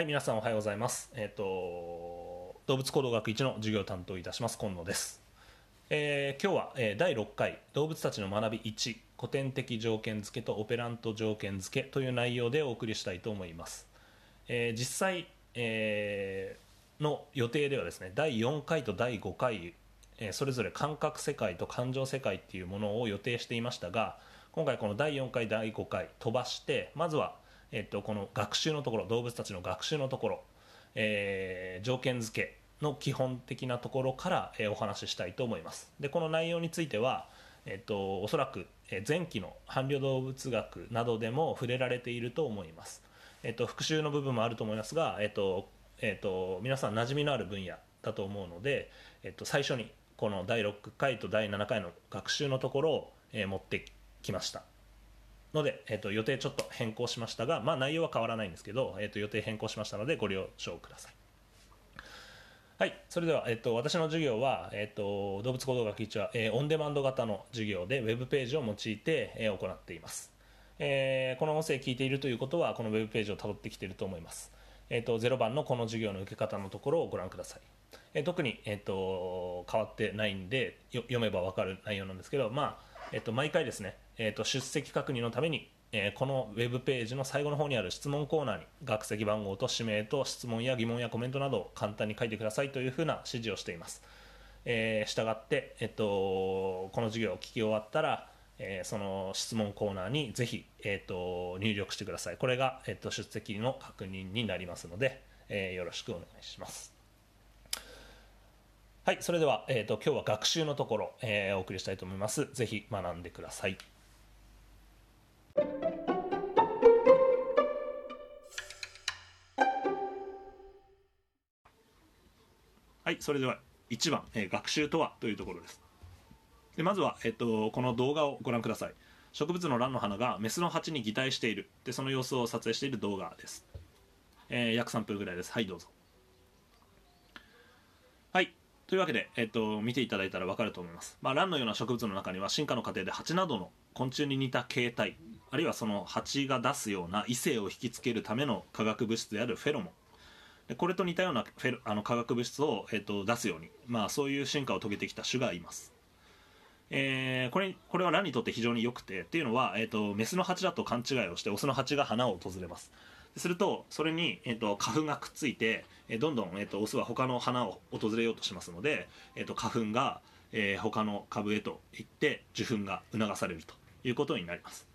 はい、皆さんおはようございます。えっ、と、動物行動学1の授業を担当いたします、今野です。えー今日は、えー第6回、動物たちの学び1、古典的条件付けとオペラント条件付けという内容でお送りしたいと思います。えー実際、えーの予定ではですね、第4回と第5回、えそれぞれ感覚世界と感情世界っていうものを予定していましたが、今回この第4回、第5回飛ばして、まずは、えっと、この学習のところ動物たちの学習のところ、えー条件付けの基本的なところから、えーお話ししたいと思います。でこの内容については、えっと、おそらく、前期の伴侶動物学などでも触れられていると思います、えっと、復習の部分もあると思いますが、えっとえっと、皆さん馴染みのある分野だと思うので、えっと、最初にこの第6回と第7回の学習のところを、えー持ってきました。ので、えっと予定ちょっと変更しましたが、まあ、内容は変わらないんですけど、えっと予定変更しましたのでご了承ください。はい、それでは、えっと、私の授業は、えっと、動物行動学1は、えーオンデマンド型の授業でウェブページを用いて、えー行っています、えーこの音声聞いているということはこのウェブページをたどってきていると思います、えっと、0番のこの授業の受け方のところをご覧ください、え特に、えっと、変わってないんで読めば分かる内容なんですけど、まあえっと、毎回ですね、えっと、出席確認のためにえーこのウェブページの最後の方にある質問コーナーに学籍番号と氏名と質問や疑問やコメントなどを簡単に書いてくださいというふうな指示をしています。えー、したがって、えっと、この授業を聞き終わったら、えーその質問コーナーにぜひ、えっと、入力してください。これが、えっと、出席の確認になりますので、えーよろしくお願いします。はい、それでは、えっと今日は学習のところ、えーお送りしたいと思います。ぜひ学んでください。はい、それでは1番、えー学習とはというところです。でまずは、えっと、この動画をご覧ください。植物の蘭の花がメスの鉢に擬態している。で、その様子を撮影している動画です。えー約3分ぐらいです。はい、どうぞ。はい。というわけで、えっと、見ていただいたら分かると思います。まあ、蘭のような植物の中には進化の過程で蜂などの昆虫に似た形態、あるいはその蜂が出すような異性を引きつけるための化学物質であるフェロモン。でこれと似たようなフェロあの化学物質を、えっと出すように、まあ、そういう進化を遂げてきた種がいます。えーこれこれはランにとって非常に良くてっていうのは、えー、とメスの蜂だと勘違いをしてオスの蜂が花を訪れますするとそれに、えー、と花粉がくっついて、えーどんどん、えー、とオスは他の花を訪れようとしますので、えー、と花粉が、えー他の株へと行って受粉が促されるということになります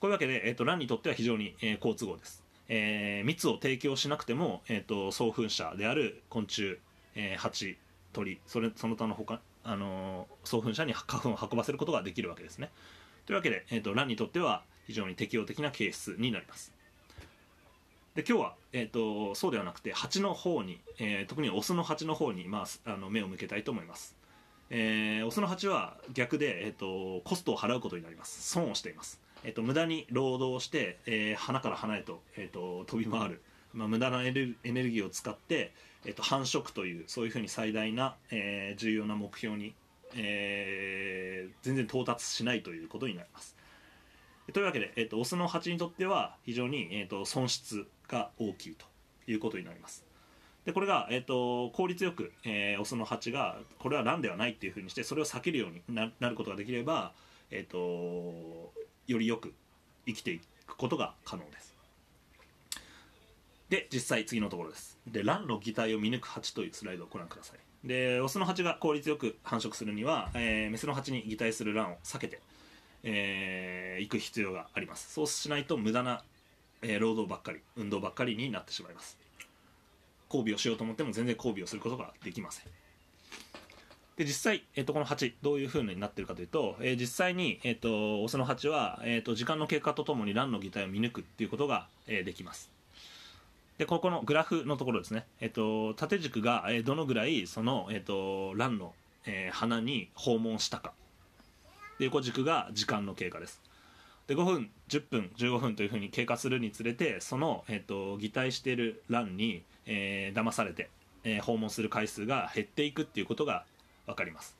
こういうわけで、えー、とランにとっては非常に、えー好都合です、えー蜜を提供しなくても、えー、と送粉者である昆虫、えー蜂鳥それその他の他あのー送粉者に花粉を運ばせることができるわけですね。というわけで、えー、とランにとっては非常に適応的な形質になります。で今日は、えー、とそうではなくて蜂の方に、えー特にオスの蜂の方に、まあ、あの目を向けたいと思います。えーオスの蜂は逆で、えー、とコストを払うことになります。損をしています、えー、と無駄に労働して、えー花から花へと,、えー、と飛び回る、まあ、無駄なエネルギーを使って、えー、と繁殖というそういうふうに最大な、えー重要な目標に、えー全然到達しないということになります。というわけで、えー、とオスの蜂にとっては非常に、えー、と損失が大きいということになります。でこれが、えー、と効率よく、えーオスの蜂がこれはランではないっていうふうにしてそれを避けるようにななることができれば、えー、とよりよく生きていくことが可能です。で実際次のところです。でランの擬態を見抜く蜂というスライドをご覧ください。でオスの蜂が効率よく繁殖するには、えーメスの蜂に擬態するランを避けて、えー行く必要があります。そうしないと無駄な、えー労働ばっかり運動ばっかりになってしまいます。交尾をしようと思っても全然交尾をすることができません。で実際、えっとこの蜂どういう風になってるかというと、えー実際に、えっとオスの蜂は、えっと時間の経過とともに卵の擬態を見抜くっていうことが、えできます。でここのグラフのところですね、えっと縦軸が、えどのぐらいその、えっと卵の、えー花に訪問したか。で横軸が時間の経過です。で5分10分15分というふうに経過するにつれてその、えっと擬態している卵に、えー騙されて、え訪問する回数が減っていくっていうことが分かります、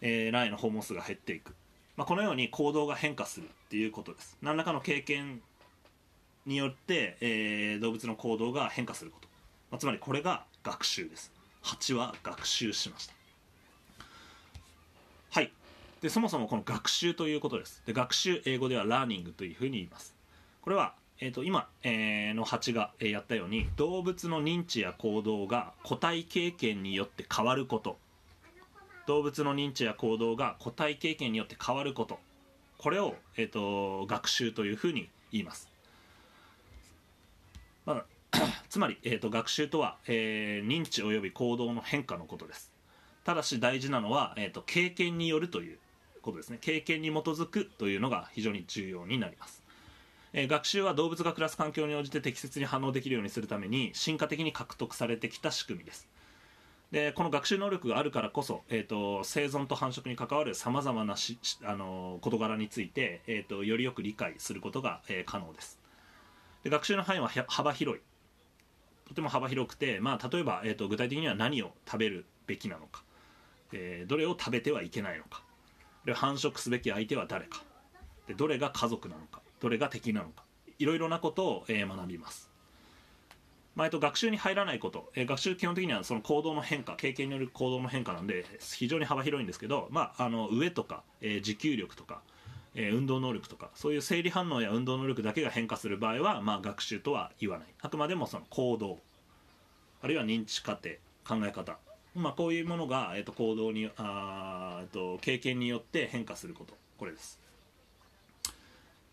えー卵への訪問数が減っていく、まあ、このように行動が変化するっていうことです。何らかの経験によって、えー、動物の行動が変化すること、まあ、つまりこれが学習です。蜂は学習しました。はい。でそもそもこの学習ということです。で学習英語ではラーニングというふうに言います。これは、えーと、今、えー、の蜂がやったように動物の認知や行動が個体経験によって変わること。動物の認知や行動が個体経験によって変わること。これを、えーと、学習というふうに言います、まあ、つまり、えーと、学習とは、えー、認知及び行動の変化のことです。ただし大事なのは、えーと経験によるということですね。経験に基づくというのが非常に重要になります、え、学習は動物が暮らす環境に応じて適切に反応できるようにするために進化的に獲得されてきた仕組みです。でこの学習能力があるからこそ、えーと、生存と繁殖に関わるさまざまなしあの事柄について、えーと、よりよく理解することが、えー、可能です。で学習の範囲は幅広い。とても幅広くて、まあ、例えば、えーと具体的には何を食べるべきなのか、えー、どれを食べてはいけないのか。で繁殖すべき相手は誰か。でどれが家族なのか。どれが敵なのか。いろいろなことを、えー、学びます、まあ、えっと、学習に入らないこと、えー、学習基本的にはその行動の変化経験による行動の変化なんで非常に幅広いんですけど、まあ、あの上とか、えー、持久力とか、え運動能力とかそういう生理反応や運動能力だけが変化する場合は、まあ、学習とは言わない。あくまでもその行動あるいは認知過程考え方。まあ、こういうものが、えー、と行動にあ、えー、と経験によって変化すること。これです。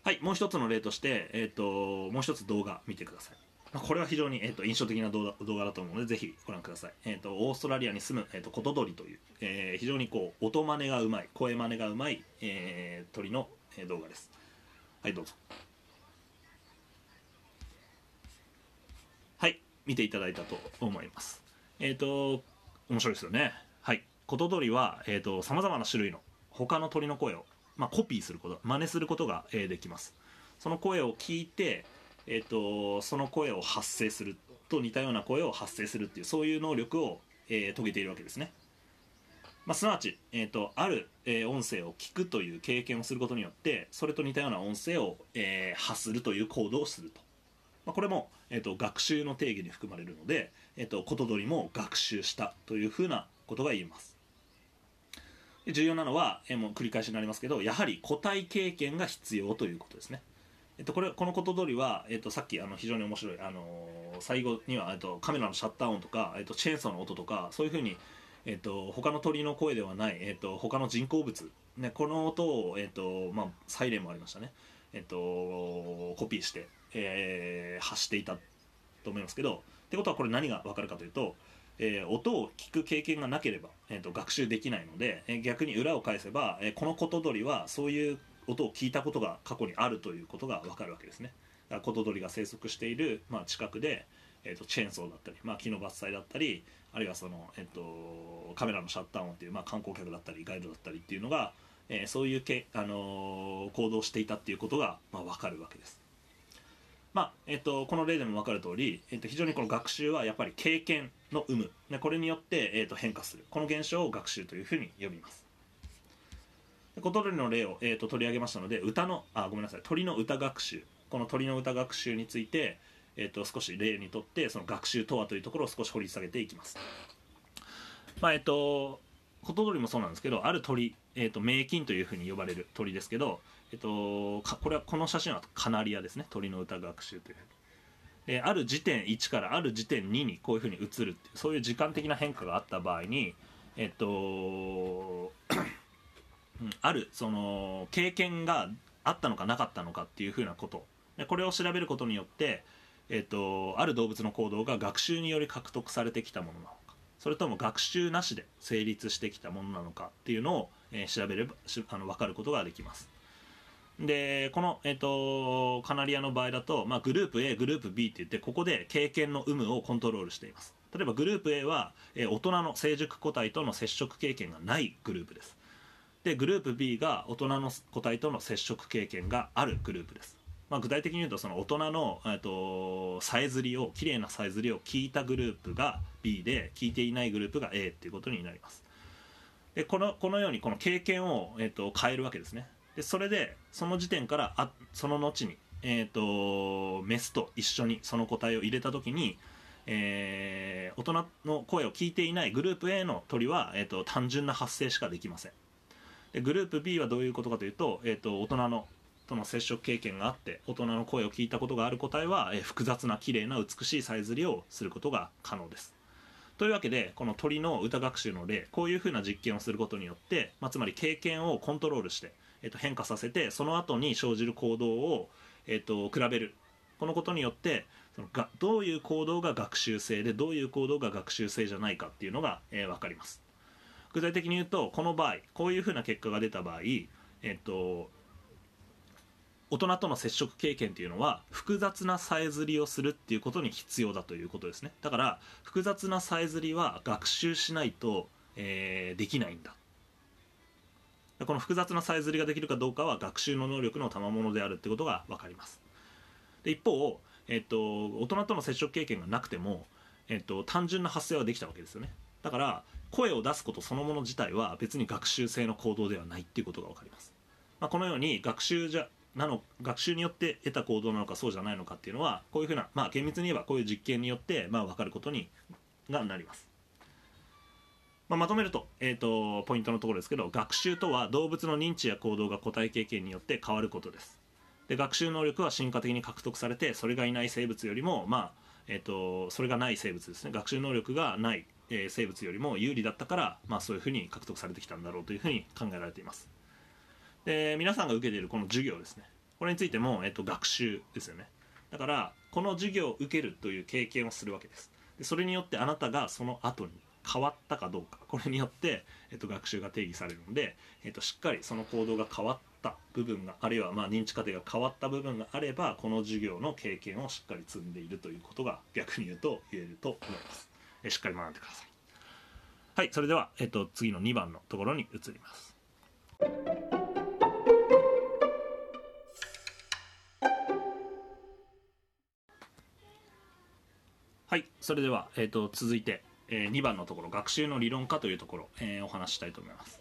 はいもう一つの例として、えーと、もう一つ動画見てください、これは非常に、えーと、印象的な動画動画だと思うのでぜひご覧ください、えーと、オーストラリアに住む、えー、とコトドリという、えー、非常にこう音真似がうまい声真似がうまい、えー、鳥の、えー、動画です。はいどうぞ。はい見ていただいたと思います。えっ、ー、と面白いですよね。はい。コトドリはさまざまな種類の他の鳥の声を、まあ、コピーすること真似することが、えー、できます。その声を聞いて、えーと、その声を発生すると似たような声を発生するっていうそういう能力を、えー、遂げているわけですね、まあ、すなわち、えーと、ある、えー、音声を聞くという経験をすることによってそれと似たような音声を、えー、発するという行動をすると、まあ、これも、えーと学習の定義に含まれるのでえっと、コトドリも学習したというふうなことが言えます。重要なのは、えもう繰り返しになりますけどやはり個体経験が必要ということですね。えっと、これこのコトドリは、えっと、さっきあの非常に面白い、あの最後には、えっと、カメラのシャッター音とか、えっと、チェーンソーの音とかそういうふうに、えっと、他の鳥の声ではない、えっと、他の人工物、ね、この音を、えっとまあ、サイレンもありましたね、えっと、コピーして、えー、発していたと思いますけどってことはこれ何が分かるかというと、えー、音を聞く経験がなければ、えーと、学習できないので、えー、逆に裏を返せば、えー、このコトドリはそういう音を聞いたことが過去にあるということが分かるわけですね。だからコトドリが生息している、まあ、近くで、えーと、チェーンソーだったり、まあ、木の伐採だったりあるいはその、えーと、カメラのシャッター音っていう、まあ、観光客だったりガイドだったりっていうのが、えー、そういうけ、あのー、行動していたっていうことが、まあ、分かるわけです。まあえっと、この例でも分かる通り、えっと、非常にこの学習はやっぱり経験の有無これによって、えっと、変化するこの現象を学習というふうに呼びますコトドリの例を、えっと、取り上げましたので歌のあごめんなさい鳥の歌学習。この鳥の歌学習について、えっと、少し例にとってその学習とはというところを少し掘り下げていきます。まあえっとコトドリもそうなんですけどある鳥、えっと、迷菌というふうに呼ばれる鳥ですけどえっと、これはこの写真はカナリアですね。鳥の歌学習というである時点1からある時点2にこういうふうに移るっていうそういう時間的な変化があった場合にえっとあるその経験があったのかなかったのかっていうふうなこと。でこれを調べることによって、えっと、ある動物の行動が学習により獲得されてきたものなのか。それとも学習なしで成立してきたものなのかっていうのを、えー、調べればあの分かることができます。でこの、えーと、カナリアの場合だと、まあ、グループ A グループ B って言ってここで経験の有無をコントロールしています。例えばグループ A は、えー、大人の成熟個体との接触経験がないグループです。でグループ B が大人の個体との接触経験があるグループです、まあ、具体的に言うとその大人の、えーと、さえずりをきれいなさえずりを聞いたグループが B で聞いていないグループが A っていうことになります。でこのこのようにこの経験を、えーと変えるわけですね。でそれでその時点からあその後にえーと、メスと一緒にその個体を入れた時に、えー、大人の声を聞いていないグループ A の鳥は、えーと、単純な発声しかできません。でグループ B はどういうことかというと,、えーと、大人のとの接触経験があって大人の声を聞いたことがある個体は、えー、複雑な綺麗な美しいさえずりをすることが可能です。というわけでこの鳥の歌学習の例こういうふうな実験をすることによって、まあ、つまり経験をコントロールして、えー、と変化させてその後に生じる行動を、えー、と比べる。このことによってそのがどういう行動が学習性でどういう行動が学習性じゃないかっていうのが、えー、分かります。具体的に言うとこの場合こういうふうな結果が出た場合、えっと、大人との接触経験っていうのは複雑なさえずりをするっていうことに必要だということですね。だから複雑なさえずりは学習しないと、えー、できないんだ。この複雑なさえずりができるかどうかは学習の能力の賜物であるってことが分かります。で一方えっと、大人との接触経験がなくても、えっと、単純な発声はできたわけですよね。だから声を出すことそのもの自体は別に学習性の行動ではないっていうことが分かります、まあ、このように学習じゃなの学習によって得た行動なのかそうじゃないのかっていうのはこういうふうな、まあ、厳密に言えばこういう実験によって、まあ、分かることにがなります、まあ、まとめると,、えーとポイントのところですけど学習とは動物の認知や行動が個体経験によって変わることです。で学習能力は進化的に獲得されてそれがいない生物よりもまあえーと、それがない生物ですね。学習能力がない、えー、生物よりも有利だったから、まあ、そういうふうに獲得されてきたんだろうというふうに考えられています。で皆さんが受けているこの授業ですね。これについても、えーと、学習ですよね。だからこの授業を受けるという経験をするわけです。でそれによってあなたがその後に変わったかどうか。これによって、えーと、学習が定義されるので、えー、としっかりその行動が変わった部分があるいはまあ認知過程が変わった部分があればこの授業の経験をしっかり積んでいるということが逆に言うと言えると思います。しっかり学んでください。はいそれでは、えっと、次の2番のところに移ります。はいそれでは、えっと、続いて、えー、2番のところ学習の理論化というところ、えー、お話したいと思います。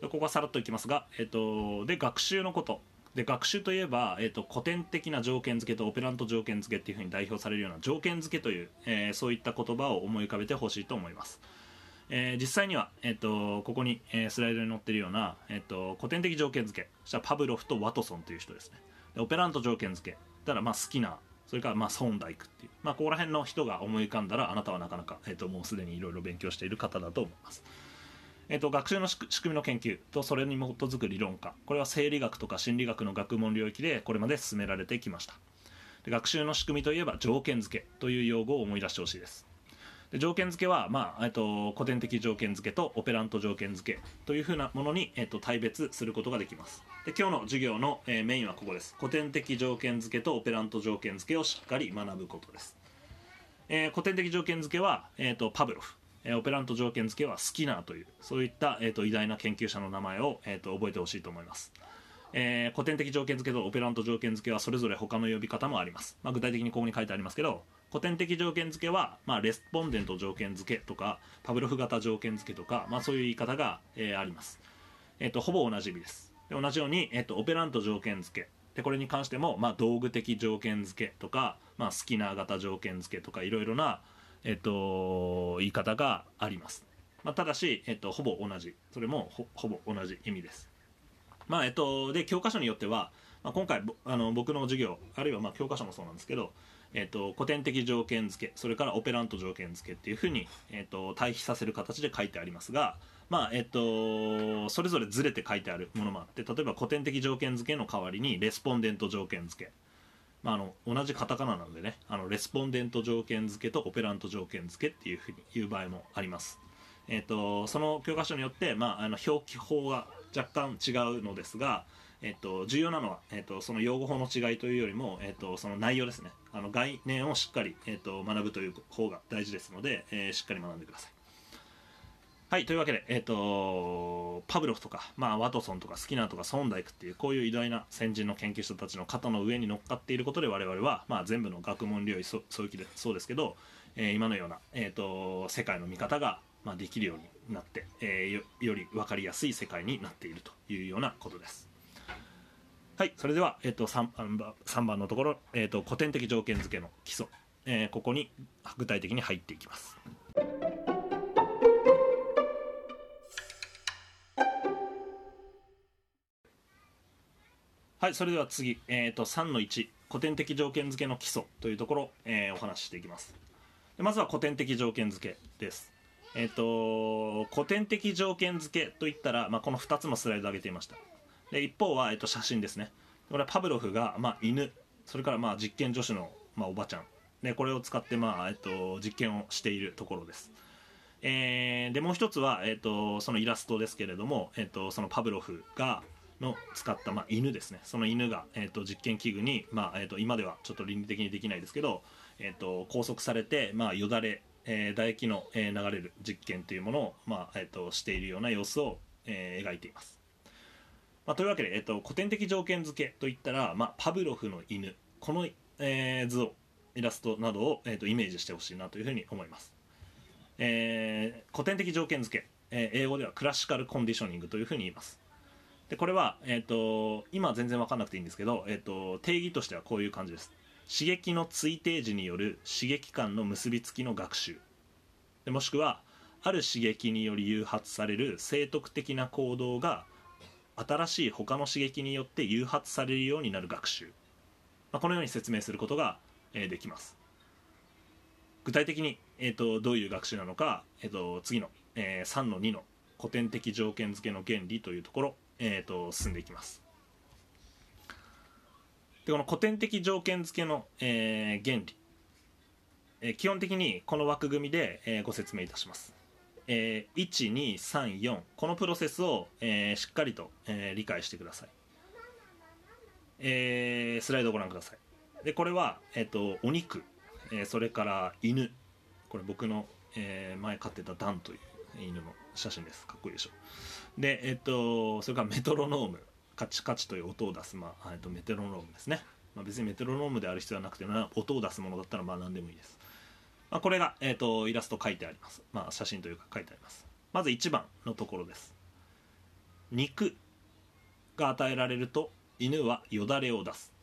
ここはさらっといきますが、えっと、で学習のこと。で学習といえば、えっと、古典的な条件付けとオペラント条件付けっていうふうに代表されるような条件付けという、えー、そういった言葉を思い浮かべてほしいと思います、えー、実際には、えっと、ここに、えー、スライドに載ってるような、えっと、古典的条件付けしたらパブロフとワトソンという人ですね。でオペラント条件付けたらまあ好きなそれからまあソーンダイクっていう、まあ、ここら辺の人が思い浮かんだらあなたはなかなか、えっと、もうすでにいろいろ勉強している方だと思います。えーと、学習の仕組みの研究とそれに基づく理論化。これは生理学とか心理学の学問領域でこれまで進められてきました。で学習の仕組みといえば条件付けという用語を思い出してほしいです。で条件付けは、まあえーと、古典的条件付けとオペラント条件付けというふうなものに、えーと、対別することができます。で今日の授業の、えー、メインはここです。古典的条件付けとオペラント条件付けをしっかり学ぶことです、えー、古典的条件付けは、えー、とパブロフ。えオペラント条件付けはスキナーというそういった、えーと、偉大な研究者の名前を、えーと、覚えてほしいと思います、えー、古典的条件付けとオペラント条件付けはそれぞれ他の呼び方もあります、まあ、具体的にここに書いてありますけど古典的条件付けは、まあ、レスポンデント条件付けとかパブロフ型条件付けとか、まあ、そういう言い方が、えー、あります、えーと、ほぼ同じ意味です。で同じように、えー、とオペラント条件付け。でこれに関しても、まあ、道具的条件付けとか、まあ、スキナー型条件付けとかいろいろな、えっと、言い方があります。まあ、ただし、えっと、ほぼ同じ。それもほぼ同じ意味です。まあ、えっと、で、教科書によっては、まあ、今回あの僕の授業、あるいはまあ教科書もそうなんですけど、えっと、古典的条件付け、それからオペラント条件付けっていうふうに、えっと、対比させる形で書いてありますが、まあえっと、それぞれずれて書いてあるものもあって例えば古典的条件付けの代わりにレスポンデント条件付けまあ、あの同じカタカナなのでねあのレスポンデント条件付けとオペラント条件付けっていうふうに言う場合もあります。えーと、その教科書によって、まあ、あの表記法が若干違うのですが、えーと、重要なのは、えーと、その用語法の違いというよりも、えー、とその内容ですねあの概念をしっかり、えー、と学ぶという方が大事ですので、えー、しっかり学んでください。はい、というわけで、えっ、ー、と、パブロフとか、まあ、ワトソンとかスキナーとかソンダイクっていう、こういう偉大な先人の研究者たちの肩の上に乗っかっていることで、我々は、まあ、全部の学問領域、そうそうでそうですけど、えー、今のような、えっ、ー、と、世界の見方が、まあ、できるようになって、えー、よより分かりやすい世界になっているというようなことです。はいそれでは、えっと、3, 番3番のところ、えっと、古典的条件付けの基礎、えここに具体的に入っていきますはいそれでは次、えー、と3の1古典的条件付けの基礎というところ、えーお話ししていきます。でまずは古典的条件付けです。えっ、と古典的条件付けといったら、まあ、この2つのスライドを挙げていました。で一方は、えっと写真ですね。これはパブロフが、まあ、犬。それからまあ実験助手の、まあ、おばちゃん。でこれを使って、まあえっと実験をしているところです。えーでもう一つは、えっとそのイラストですけれども、えっとそのパブロフがの使った、まあ、犬ですね。その犬が、えっと実験器具に、まあえっと今ではちょっと倫理的にできないですけど、えっと拘束されて、まあ、よだれ、えー唾液の、えー流れる実験というものを、まあえっとしているような様子を、えー描いています。まあ、というわけで、えっと、古典的条件付けといったら、まあ、パブロフの犬この、えー図をイラストなどを、えっとイメージしてほしいなというふうに思います、えー古典的条件付け、えー英語ではクラシカルコンディショニングというふうに言います。でこれは、えっと今は全然分かんなくていいんですけど、えっと定義としてはこういう感じです。刺激の追定時による刺激間の結びつきの学習。でもしくはある刺激により誘発される生徳的な行動が新しい他の刺激によって誘発されるようになる学習、まあ、このように説明することが、えーできます。具体的に、えー、とどういう学習なのか、えー、と次の、えー3の2の古典的条件付けの原理というところ、えー、と進んでいきます。でこの古典的条件付けの、えー原理、えー基本的にこの枠組みで、えーご説明いたします。えー1234このプロセスを、えーしっかりと、えー理解してください、えースライドをご覧ください。でこれは、えっとお肉、えーそれから犬。これ僕の、えー前飼ってたダンという犬の写真です。かっこいいでしょ。でえっとそれからメトロノーム。カチカチという音を出す、まあ、えっとメトロノームですね、まあ、別にメトロノームである必要はなくてな音を出すものだったらまあ何でもいいです。まあ、これが、えー、とイラスト書いてあります、まあ、写真というか書いてあります。まず1番のところです。肉が与えられると犬はよだれを出す。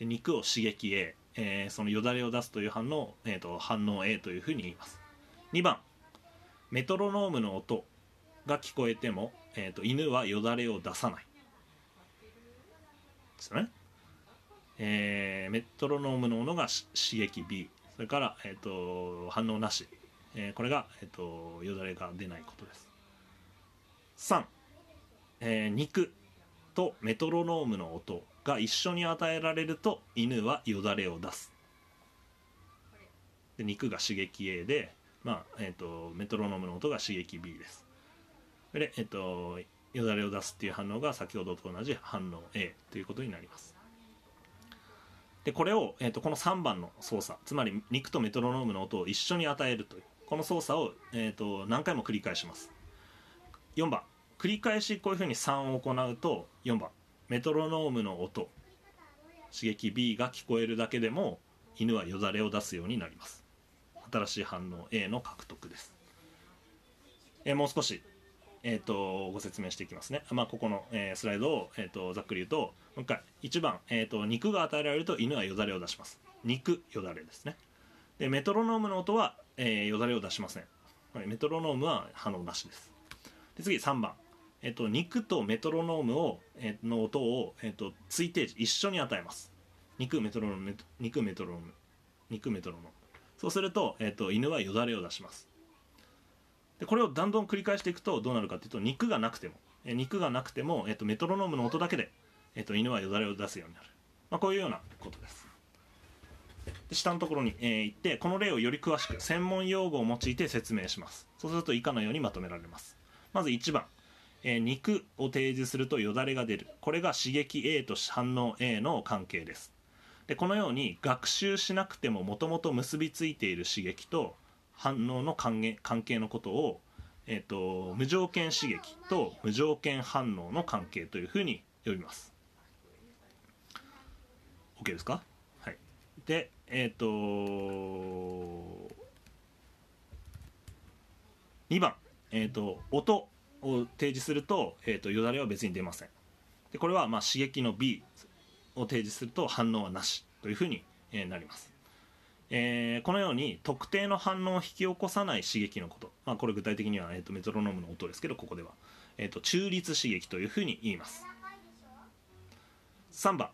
で肉を刺激 A、えーそのよだれを出すという反応を、えー、と反応 A というふうに言います。2番メトロノームの音が聞こえても、えー、と犬はよだれを出さない。ですよね。えーメトロノームのものが刺激 B それから、えー、と反応なし、えーこれが、えー、とよだれが出ないことです。3、えー肉とメトロノームの音が一緒に与えられると犬はよだれを出す。で肉が刺激 A で、まあえー、とメトロノームの音が刺激 B です。で、えー、とよだれを出すっていう反応が先ほどと同じ反応 A ということになります。でこれを、えー、とこの3番の操作つまり肉とメトロノームの音を一緒に与えるというこの操作を、えー、と何回も繰り返します。4番。繰り返しこういうふうに3を行うと4番。メトロノームの音刺激 B が聞こえるだけでも犬はよだれを出すようになります。新しい反応 A の獲得です、えーもう少しえー、とご説明していきますね、まあ、ここの、えースライドを、えー、とざっくり言うともう一回1番、えー、と肉が与えられると犬はよだれを出します。肉よだれですね。でメトロノームの音は、えーよだれを出しません。メトロノームは反応なしです。で次3番、えっと肉とメトロノームを、えーの音を、えっと推定時一緒に与えます。肉メトロノーム肉メトロノーム。肉メトロノーム。そうすると,、えっと犬はよだれを出します。でこれをだんだん繰り返していくとどうなるかというと肉がなくても。え肉がなくても、えっとメトロノームの音だけで、えっと犬はよだれを出すようになる、まあ、こういうようなことです。で下のところに、えー行ってこの例をより詳しく専門用語を用いて説明します。そうすると以下のようにまとめられます。まず1番、えー肉を提示するとよだれが出る。これが刺激 A と反応 A の関係です。でこのように学習しなくてももともと結びついている刺激と反応の関係関係のことを、えー、と無条件刺激と無条件反応の関係というふうに呼びます。OK ですか？はい。でえっ、と2番、えー、と音を提示すると,、えー、とよだれは別に出ません。でこれはまあ刺激の B を提示すると反応はなしというふうになります、えー、このように特定の反応を引き起こさない刺激のこと、まあ、これ具体的には、えーと、メトロノームの音ですけどここでは、えーと、中立刺激というふうに言います。3番、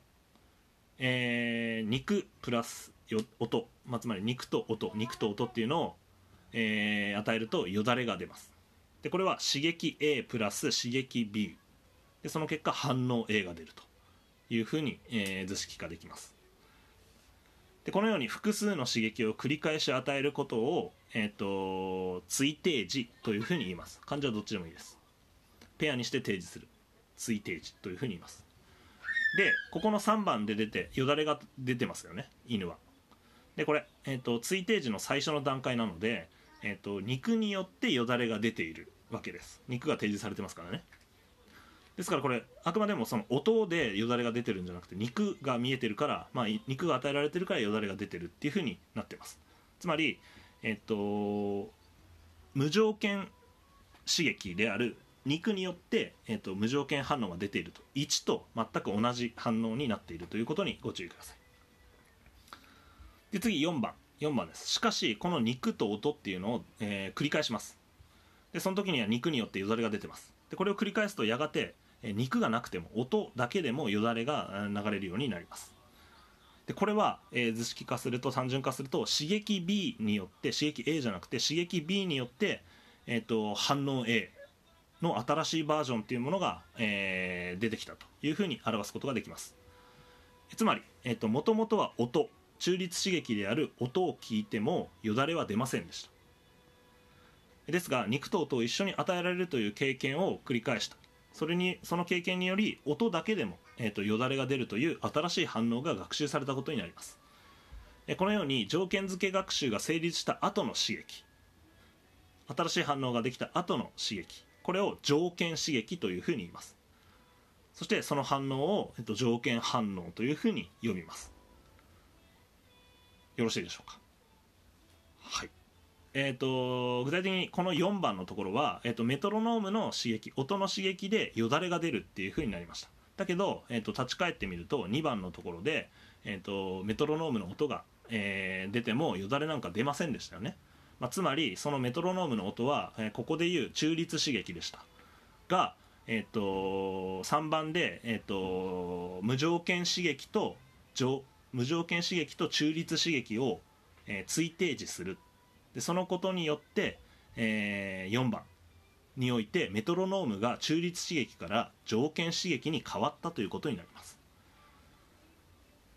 えー、肉プラス音、まあ、つまり肉と音。肉と音っていうのを、えー、与えるとよだれが出ます。でこれは刺激 A プラス刺激 B でその結果反応 A が出ると。いうふうに、えー、図式化できます。でこのように複数の刺激を繰り返し与えることを、えーと、追定時というふうに言います。漢字はどっちでもいいです。ペアにして提示する。追定時というふうに言います。でここの3番で出てよだれが出てますよね。犬は。でこれ、えーと、追定時の最初の段階なので、えーと肉によってよだれが出ているわけです。肉が提示されてますからね。ですからこれあくまでもその音でよだれが出てるんじゃなくて肉が見えてるから、まあ、肉が与えられてるからよだれが出てるっていうふうになってます。つまりえっと無条件刺激である肉によって、えっと、無条件反応が出ていると。1と全く同じ反応になっているということにご注意ください。で次4番。4番です。しかしこの肉と音っていうのを、えー、繰り返します。でその時には肉によってよだれが出てます。でこれを繰り返すとやがて肉がなくても音だけでもよだれが流れるようになります。でこれは、え、図式化すると単純化すると刺激 B によって刺激 A じゃなくて刺激 B によって、えーと、反応 A の新しいバージョンっていうものが、えー、出てきたというふうに表すことができます。つまり、えーと、もともとは音。中立刺激である音を聞いてもよだれは出ませんでした。ですが肉と音を一緒に与えられるという経験を繰り返した。それにその経験により音だけでも、えーと、よだれが出るという新しい反応が学習されたことになります。このように条件付け学習が成立した後の刺激。新しい反応ができた後の刺激。これを条件刺激というふうに言います。そしてその反応を、えっと、条件反応というふうに呼びます。よろしいでしょうか？はい。えーと、具体的にこの4番のところは、えーと、メトロノームの刺激音の刺激でよだれが出るっていう風になりました。だけど、えーと、立ち返ってみると2番のところで、えー、とメトロノームの音が、えー、出てもよだれなんか出ませんでしたよね、まあ、つまりそのメトロノームの音は、えー、ここでいう中立刺激でした。が、えー、と3番で、えー、と無条件刺激と無条件刺激と中立刺激を、えー、追定時する。っでそのことによって、えー、4番においてメトロノームが中立刺激から条件刺激に変わったということになります。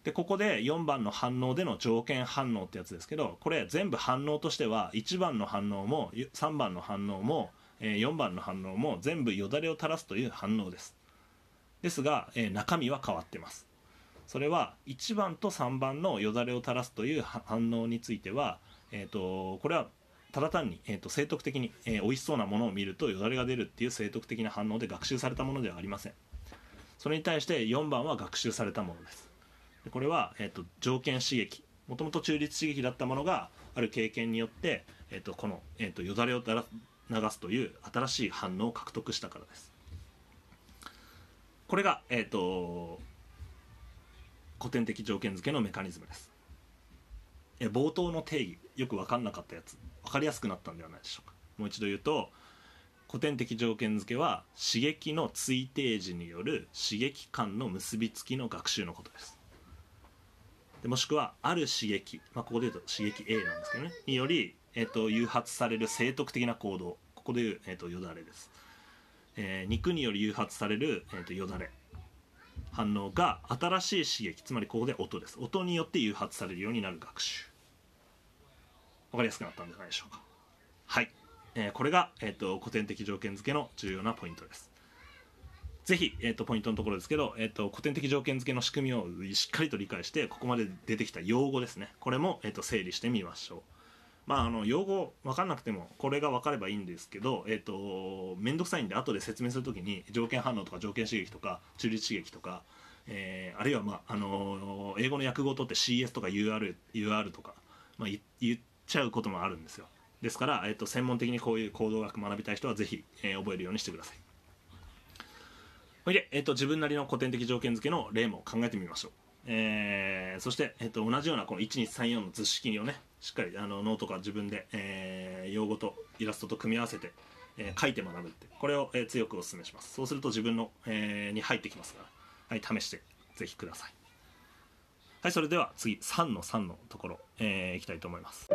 でここで4番の反応での条件反応ってやつですけどこれ全部反応としては1番の反応も3番の反応も4番の反応も全部よだれを垂らすという反応です。ですが中身は変わってます。それは1番と3番のよだれを垂らすという反応についてはえーと、これはただ単に、えーと、生徳的に、えー、美味しそうなものを見るとよだれが出るっていう生徳的な反応で学習されたものではありません。それに対して4番は学習されたものです。でこれは、えーと、条件刺激。もともと中立刺激だったものがある経験によって、えー、とこの、えー、とよだれをだら流すという新しい反応を獲得したからです。これが、えー、と古典的条件付けのメカニズムです。冒頭の定義。よく分かんなかったやつ。分かりやすくなったんではないでしょうか。もう一度言うと古典的条件付けは刺激の追定時による刺激間の結びつきの学習のことです。でもしくはある刺激、まあ、ここで言うと刺激 A なんですけどね。により、えーと、誘発される生徳的な行動。ここで言う、えーと、よだれです、えー、肉により誘発される、えーとよだれ。反応が新しい刺激。つまりここで音です。音によって誘発されるようになる学習。分かりやすくなったんじゃないでしょうか。はい、えー、これが、えーと、古典的条件付けの重要なポイントです。ぜひ、えーと、ポイントのところですけど、えーと、古典的条件付けの仕組みをしっかりと理解してここまで出てきた用語ですね。これも、えー、と整理してみましょう。まあ、あの用語分かんなくてもこれが分かればいいんですけど、えーと、面倒くさいんで後で説明するときに条件反応とか条件刺激とか中立刺激とか、えー、あるいは、まああの英語の訳語を取って CS とか UR, UR とか、まあ、言っちゃうこともあるんですよ。ですから、えーと、専門的にこういう行動学学びたい人はぜひ、えー、覚えるようにしてください。ほいで、えっと、自分なりの古典的条件付けの例も考えてみましょう、えー、そして、えっと、同じようなこの1234の図式をねしっかりあのノートか自分で、えー、用語とイラストと組み合わせて、えー、書いて学ぶってこれを、えー、強くお勧めします。そうすると自分の、えー、に入ってきますからはい試してぜひください。はいそれでは次3の3のところ、えー、いきたいと思います。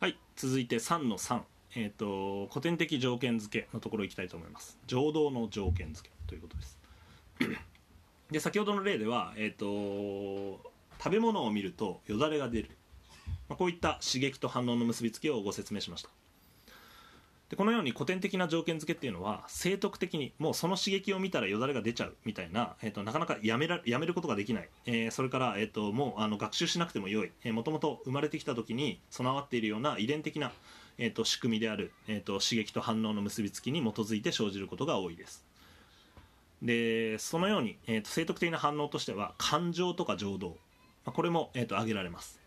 はい続いて3の3えーと、古典的条件付けのところいきたいと思います。情動の条件付けということです。で先ほどの例では、えーと、食べ物を見るとよだれが出る、まあ、こういった刺激と反応の結びつきをご説明しました。でこのように古典的な条件付けっていうのは生徳的にもうその刺激を見たらよだれが出ちゃうみたいな、えーと、なかなかやめらやめることができない、えー、それから、えーと、もうあの学習しなくてもよい。もともと生まれてきた時に備わっているような遺伝的な、えーと、仕組みである、えー、と刺激と反応の結びつきに基づいて生じることが多いです。でそのように、えー、と生徳的な反応としては感情とか情動、まあ、これも、えー、と挙げられます。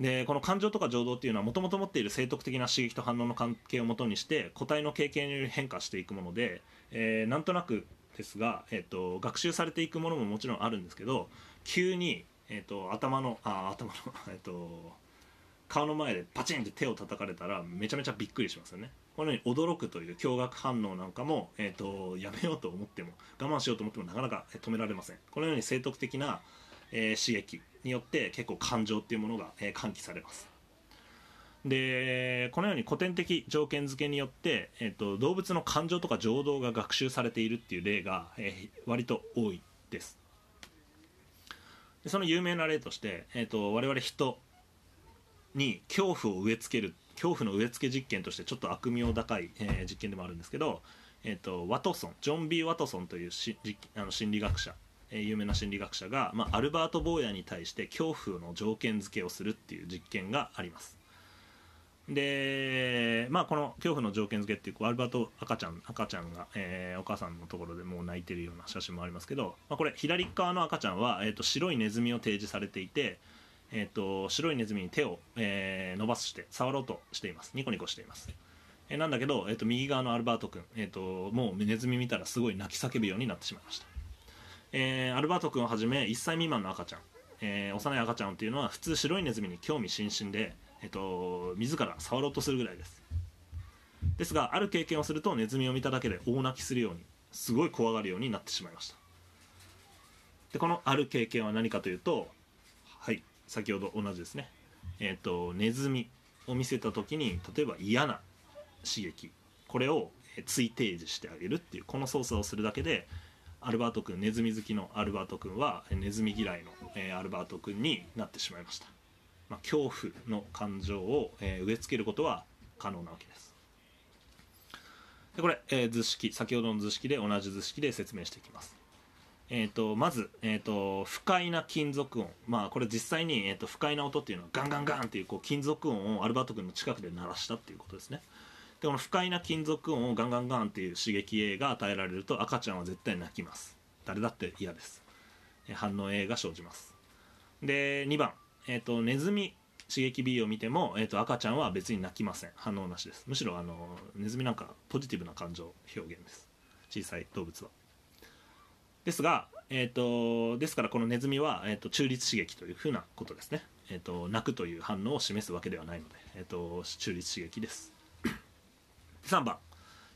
でこの感情とか情動っていうのはもともと持っている生徳的な刺激と反応の関係をもとにして個体の経験により変化していくもので、えー、なんとなくですが、えーと、学習されていくものももちろんあるんですけど急に、えーと、頭のあ頭の、えーと、顔の前でパチンって手を叩かれたらめちゃめちゃびっくりしますよね。このように驚くという驚愕反応なんかも、えー、とやめようと思っても我慢しようと思ってもなかなか止められません。このように生徳的な、えー、刺激によって結構感情っていうものが、えー、喚起されます。でこのように古典的条件付けによって、えーと、動物の感情とか情動が学習されているっていう例が、えー、割と多いです。でその有名な例として、えーと、我々人に恐怖を植え付ける恐怖の植え付け実験としてちょっと悪名高い、えー、実験でもあるんですけど、えーと、ワトソンジョン・ビー・ワトソンというしあの心理学者え有名な心理学者が、まあ、アルバート・坊やに対して恐怖の条件付けをするっていう実験があります。で、まあ、この恐怖の条件付けっていうアルバート赤ちゃん赤ちゃんが、えー、お母さんのところでもう泣いてるような写真もありますけど、まあ、これ左側の赤ちゃんは、えーと、白いネズミを提示されていて、えーと、白いネズミに手を、えー、伸ばして触ろうとしています。ニコニコしています。えなんだけど、えーと、右側のアルバート君、えーともうネズミ見たらすごい泣き叫ぶようになってしまいました。えー、アルバート君をはじめ1歳未満の赤ちゃん、えー、幼い赤ちゃんっていうのは普通白いネズミに興味津々で、えーと、自ら触ろうとするぐらいです。ですがある経験をするとネズミを見ただけで大泣きするようにすごい怖がるようになってしまいました。でこのある経験は何かというとはい先ほど同じですね。えっ、ー、とネズミを見せた時に例えば嫌な刺激これを追提示してあげるっていうこの操作をするだけでアルバート君ネズミ好きのアルバート君はネズミ嫌いの、えー、アルバート君になってしまいました、まあ、恐怖の感情を、えー、植え付けることは可能なわけです。でこれ、えー、図式先ほどの図式で同じ図式で説明していきます。えーと、まず、えーと、不快な金属音、まあ、これ実際に、えーと、不快な音っていうのはガンガンガンっていうこう金属音をアルバート君の近くで鳴らしたっていうことですね。でこの不快な金属音をガンガンガンっていう刺激 A が与えられると赤ちゃんは絶対泣きます。誰だって嫌です。反応 A が生じます。で2番、えーと、ネズミ刺激 B を見ても、えーと、赤ちゃんは別に泣きません。反応なしです。むしろあのネズミなんかポジティブな感情表現です。小さい動物は。ですが、えーと、ですからこのネズミは、えー、と中立刺激というふうなことですね、えー、と泣くという反応を示すわけではないので、えー、と中立刺激です。3番。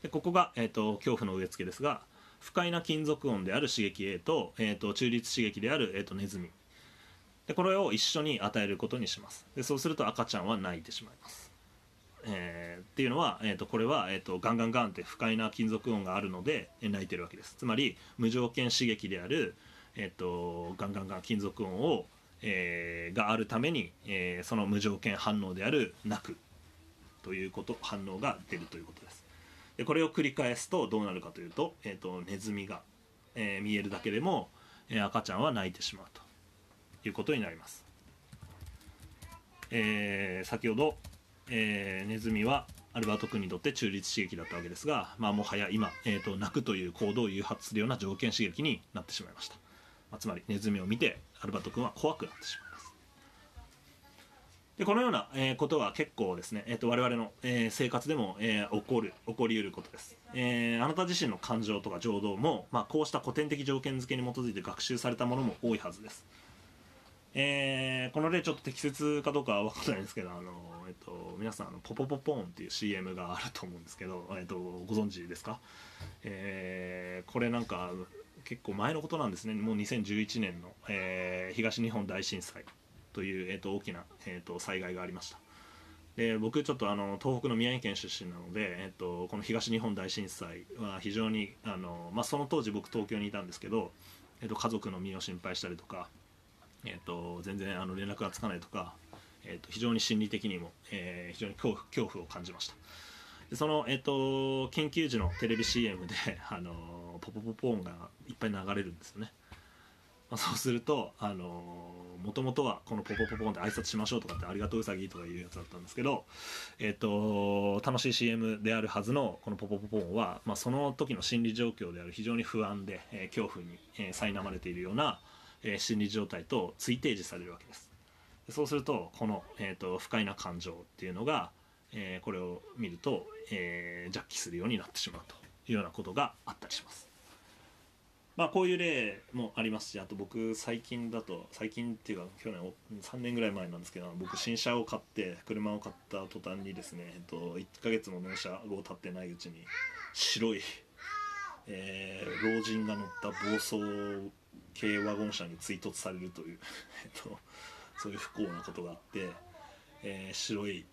でここが、えーと、恐怖の植え付けですが不快な金属音である刺激 A と,、えーと、中立刺激である、えーと、ネズミ。でこれを一緒に与えることにします。でそうすると赤ちゃんは泣いてしまいます、えー、っていうのは、えー、とこれは、えー、とガンガンガンって不快な金属音があるので、えー、泣いてるわけです。つまり無条件刺激である、えー、とガンガンガン金属音を、えー、があるために、えー、その無条件反応である泣く。ということ反応が出るということです。でこれを繰り返すとどうなるかというと,、えーと、ネズミが、えー、見えるだけでも、えー、赤ちゃんは泣いてしまうと。いうことになります、えー、先ほど、えー、ネズミはアルバート君にとって中立刺激だったわけですが、まあ、もはや今、えーと、泣くという行動を誘発するような条件刺激になってしまいました、まあ、つまりネズミを見てアルバート君は怖くなってしまう。でこのような、えーことは結構ですね、えー、と我々の、えー生活でも、えー起こる起こりうることです、えーあなた自身の感情とか情動も、まあ、こうした古典的条件付けに基づいて学習されたものも多いはずです。えーこの例ちょっと適切かどうかは分からないんですけどあの、えっと、皆さんあのポポポポーンっていう CM があると思うんですけど、えっと、ご存知ですか、えーこれなんか結構前のことなんですね。もう2011年の、えー東日本大震災。という、えっと、大きな、えっと、災害がありました。で僕ちょっとあの東北の宮城県出身なので、えっと、この東日本大震災は非常にあの、まあ、その当時僕東京にいたんですけど、えっと、家族の身を心配したりとかえー、と全然あの連絡がつかないとか、えー、と非常に心理的にも、えー非常に恐怖恐怖を感じました。でその、えー、と緊急時のテレビ CM で、あのポポポポーンがいっぱい流れるんですよね、まあ、そうするともともとはこのポポポポーンで挨拶しましょうとかってありがとううさぎとかいうやつだったんですけど、えー、と楽しい CM であるはずのこのポポポポンは、まあ、その時の心理状況である非常に不安で、えー恐怖に、えー苛まれているような、えー心理状態と追定時されるわけです。そうするとこの、えー、と不快な感情っていうのが、えーこれを見ると、えー、ジャッキするようになってしまうというようなことがあったりします。まあこういう例もありますしあと僕最近だと最近っていうか去年3年ぐらい前なんですけど僕新車を買って車を買った途端にですね、えっと、1ヶ月も納車後経ってないうちに白い、えー老人が乗った暴走軽ワゴン車に追突されるという、えっと、そういう不幸なことがあって、えー白い、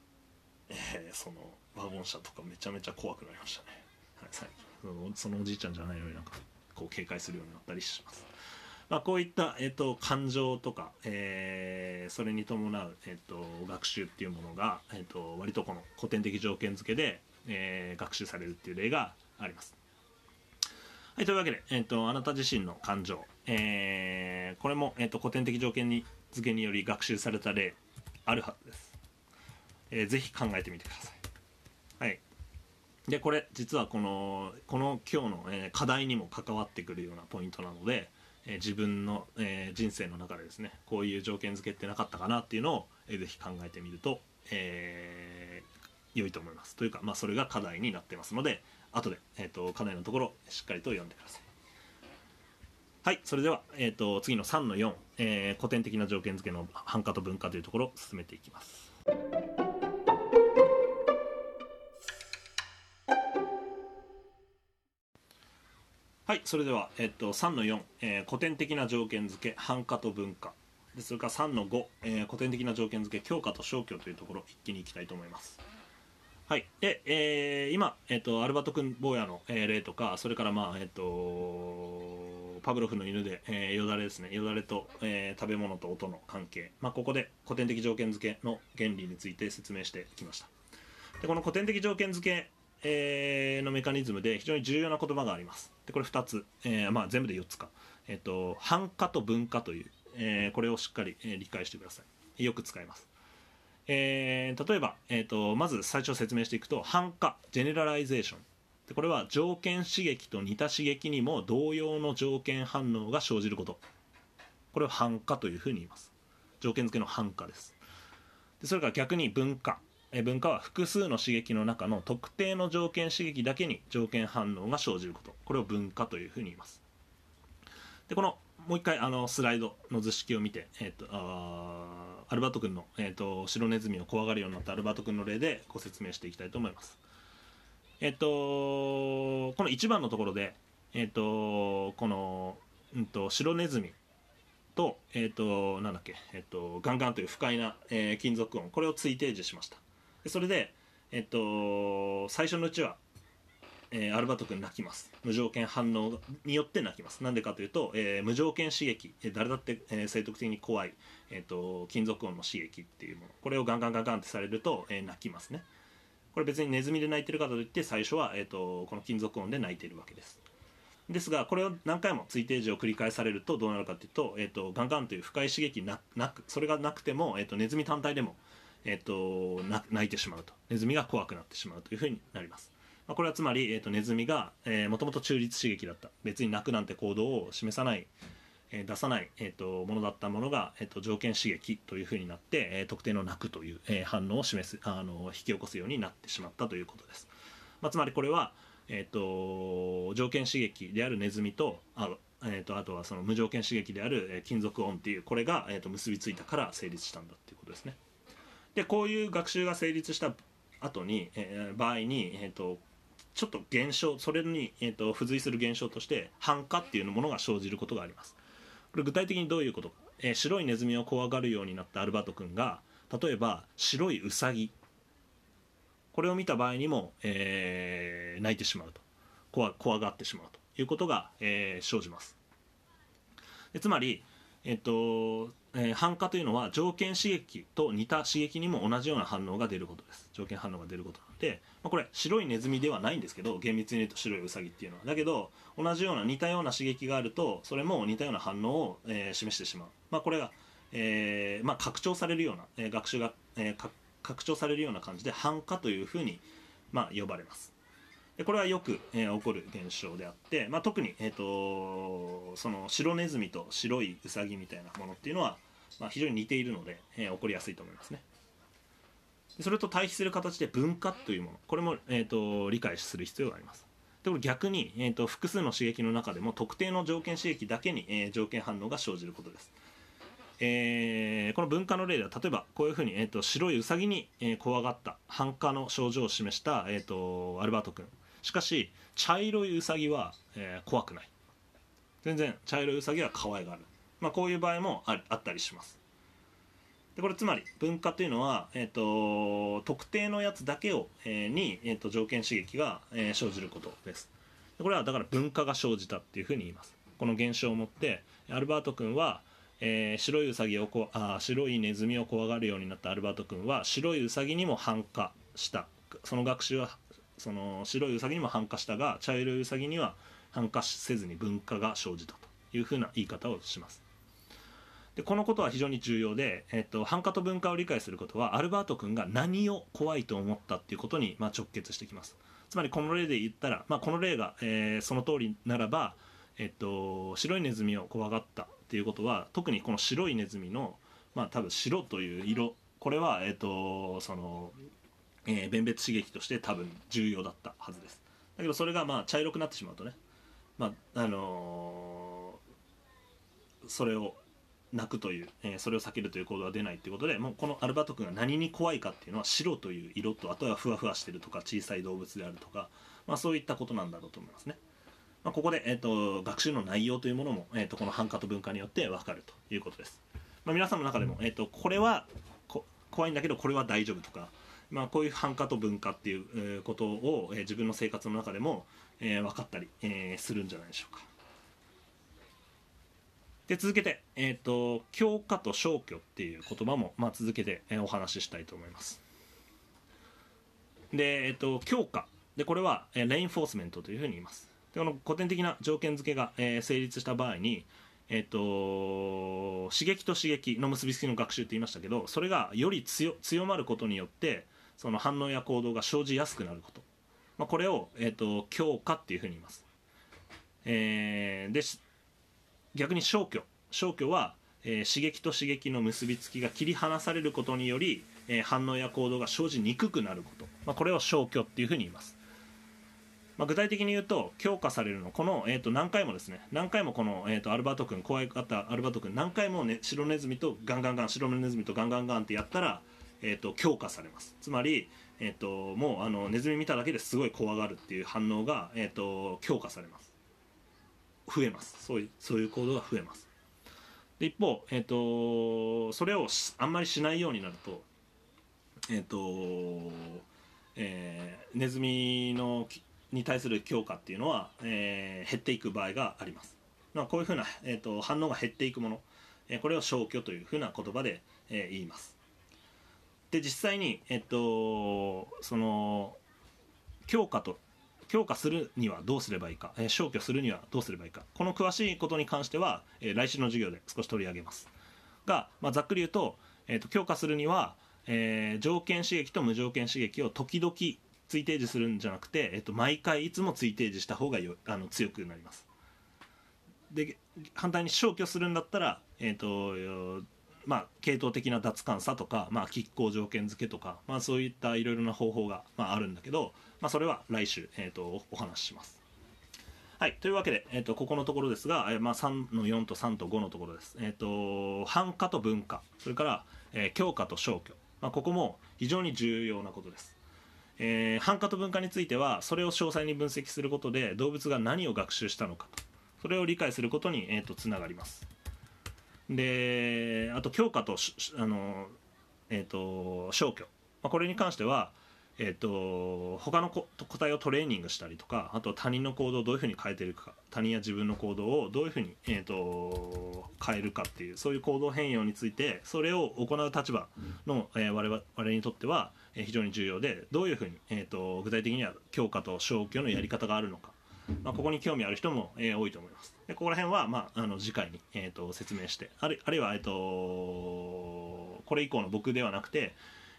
えーそのワゴン車とかめちゃめちゃ怖くなりましたね、はい、最近。そのそのおじいちゃんじゃないのになんかこう警戒するようになったりします、まあ、こういった、えっと感情とか、えーそれに伴う、えっと学習っていうものが、えっと割とこの古典的条件付けで、えー学習されるっていう例があります。はい、というわけで、えっとあなた自身の感情、えーこれも、えっと古典的条件に付けにより学習された例あるはずです、えーぜひ考えてみてください。でこれ実はこのこの今日の、え課題にも関わってくるようなポイントなので、え自分の、え人生の中でですねこういう条件付けってなかったかなっていうのを、えーぜひ考えてみると、えー良いと思います。というか、まあ、それが課題になってますので後で、えー、と課題のところしっかりと読んでください。はいそれでは、えー、と次の3の4、えー古典的な条件付けの繁華と文化というところを進めていきます。はいそれでは、えっと3の4、えー古典的な条件付け繁華と文化。でそれから3の5、えー古典的な条件付け強化と消去というところ一気にいきたいと思います。はいで、えー今、えっとアルバト君坊やの、えー例とかそれからまあえっとパブロフの犬で、えーよだれですね。よだれと、えー食べ物と音の関係、まあ、ここで古典的条件付けの原理について説明してきました。でこの古典的条件付け、えーのメカニズムで非常に重要な言葉があります。でこれ2つ、えーまあ、全部で4つか、えっと般化と分化という、えーこれをしっかり、え理解してください。よく使います。え例えば、えー、とまず最初説明していくと般化 generalization でこれは条件刺激と似た刺激にも同様の条件反応が生じること。これを般化というふうに言います。条件付けの般化です。でそれから逆に分化。分化は複数の刺激の中の特定の条件刺激だけに条件反応が生じること。これを分化というふうに言います。でこのもう一回あのスライドの図式を見て、えー、とあアルバート君の、えー、と白ネズミを怖がるようになったアルバート君の例でご説明していきたいと思います。えっ、とこの1番のところでえっ、とこの、うん、と白ネズミと,、えー、となんだっけ、えー、とガンガンという不快な、えー金属音これを追定時しました。それで、えっと最初のうちは、えーアルバト君泣きます。無条件反応によって泣きます。なんでかというと、えー無条件刺激、えー誰だって、えー生徳的に怖い、えー、と金属音の刺激っていうもの。これをガンガンガンガンってされると、えー泣きますね。これ別にネズミで泣いてるかといって最初は、えー、とこの金属音で泣いてるわけです。ですがこれを何回も追定時を繰り返されるとどうなるかというと,、えー、とガンガンという不快刺激ななくそれがなくても、えー、とネズミ単体でも、えー、とな泣いてしまうと。ネズミが怖くなってしまうというふうになります、まあ、これはつまり、えー、とネズミがもともと中立刺激だった。別に泣くなんて行動を示さない、えー出さない、えー、とものだったものが、えー、と条件刺激というふうになって、え特定の泣くという、え反応を示すあの引き起こすようになってしまったということです、まあ、つまりこれは、えー、と条件刺激であるネズミとあ,、えー、とあとはその無条件刺激である、え金属音っていうこれが、えー、と結びついたから成立したんだっていうことですね。でこういう学習が成立した後に、えー場合に、えー、とちょっと現象それに、えー、と付随する現象として反化っていうものが生じることがあります。これ具体的にどういうことか、えー白いネズミを怖がるようになったアルバート君が例えば白いウサギ。これを見た場合にも、えー泣いてしまうと。怖怖がってしまうということが、えー生じます。つまり、えっとえー反化というのは条件刺激と似た刺激にも同じような反応が出ることです。条件反応が出ることなので、まあ、これ白いネズミではないんですけど厳密に言うと白いウサギっていうのは。だけど同じような似たような刺激があるとそれも似たような反応を、えー示してしまう、まあ、これが、えーまあ、拡張されるような、えー学習が、えー拡張されるような感じで反化というふうに、まあ、呼ばれます。これはよく、えー起こる現象であって、まあ、特に、えー、とその白ネズミと白いウサギみたいなものっていうのは、まあ、非常に似ているので、えー起こりやすいと思いますね。それと対比する形で分化というものこれも、えー、と理解する必要があります。でこれ逆に、えー、と複数の刺激の中でも特定の条件刺激だけに、えー条件反応が生じることです。えーこの分化の例では例えばこういうふうに、えー、と白いウサギに、えー怖がった反化の症状を示した、えー、とアルバート君。しかし茶色いウサギは、えー怖くない。全然茶色いウサギは可愛がる、まあ、こういう場合もああったりします。でこれつまり分化というのは、えー、と特定のやつだけを、えーに、えー、と条件刺激が、えー生じることです。これはだから分化が生じたっていうふうに言います。この現象をもってアルバート君は、えー白いウサギをこあ白いネズミを怖がるようになったアルバート君は白いウサギにも反化した。その学習はその白いウサギにも反化したが茶色いウサギには反化せずに分化が生じたというふうな言い方をします。でこのことは非常に重要で、えっと、反化と分化を理解することはアルバート君が何を怖いと思ったっていうことに、まあ、直結してきます。つまりこの例で言ったら、まあ、この例が、えーその通りならば、えっと、白いネズミを怖がったっていうことは特にこの白いネズミの、まあ、多分白という色これは、えっとそのえー弁別刺激として多分重要だったはずです。だけどそれがまあ茶色くなってしまうとね、まああのーそれを泣くという、えーそれを避けるという行動が出ないということでもうこのアルバト君が何に怖いかっていうのは白という色とあとはふわふわしてるとか小さい動物であるとか、まあ、そういったことなんだろうと思いますね、まあ、ここで、えー、と学習の内容というものも、えー、とこの反化と分化によって分かるということです、まあ、皆さんの中でも、えー、とこれは怖いんだけどこれは大丈夫とかまあ、こういう反化と分化っていうことを、えー自分の生活の中でも、えー分かったり、えーするんじゃないでしょうか。で続けて、えー、と強化と消去っていう言葉も、まあ、続けて、えーお話ししたいと思います。で、えー、と強化でこれは、えーレインフォースメントというふうに言います。でこの古典的な条件付けが、えー成立した場合に、えっと刺激と刺激の結びつきの学習って言いましたけどそれがより強強まることによってその反応や行動が生じやすくなること、まあ、これを、えっと強化っていうふうに言います、えーで逆に消去。消去は、えー刺激と刺激の結びつきが切り離されることにより、えー反応や行動が生じにくくなること、まあ、これを消去っていうふうに言います。まあ、具体的に言うと強化されるの。この、えー、と何回もですね。何回もこの、えー、とアルバート君怖かったアルバート君何回も、ね、白ネズミとガンガンガン白ネズミとガンガンガンってやったら、えー、と強化されます。つまり、えー、ともうあのネズミ見ただけですごい怖がるっていう反応が、えー、と強化されます。増えます。そういうそういう行動が増えます。で一方、えー、とそれをあんまりしないようになるとえっ、とえーネズミのに対する強化っていうのは、えー減っていく場合があります、まあ、こういうふうな、えー、と反応が減っていくもの、えーこれを消去というふうな言葉で、えー言います。で実際に、えっとその強化と強化するにはどうすればいいか、えー消去するにはどうすればいいか。この詳しいことに関しては、えー来週の授業で少し取り上げます。が、まあ、ざっくり言うと,、えーと強化するには、えー条件刺激と無条件刺激を時々追提示するんじゃなくて、えー、と毎回いつも追提示した方がよあの強くなります。で反対に消去するんだったら、えーとまあ、系統的な脱監査とか、まあ、拮抗条件付けとか、まあ、そういったいろいろな方法が、まあ、あるんだけど、まあ、それは来週、えーと、お話しします。はい、というわけで、えーと、ここのところですが、えーまあ、3の4と3と5のところです。えーと、繁華と文化それから、えー、強化と消去、まあ、ここも非常に重要なことです。えー、繁華と文化についてはそれを詳細に分析することで動物が何を学習したのかそれを理解することに、えーと、つながりますであと強化とあの、えーと、消去、まあ、これに関してはえーと、他の個体をトレーニングしたりとかあと他人の行動をどういうふうに変えていくか他人や自分の行動をどういうふうに、えーと、変えるかっていうそういう行動変容についてそれを行う立場の、えー、我々にとっては非常に重要でどういうふうに、えーと、具体的には強化と消去のやり方があるのか、まあ、ここに興味ある人も、えー、多いと思います。でここら辺は、まあ、あの次回に、えー、と説明してあるあるいは、えー、とこれ以降の僕ではなくて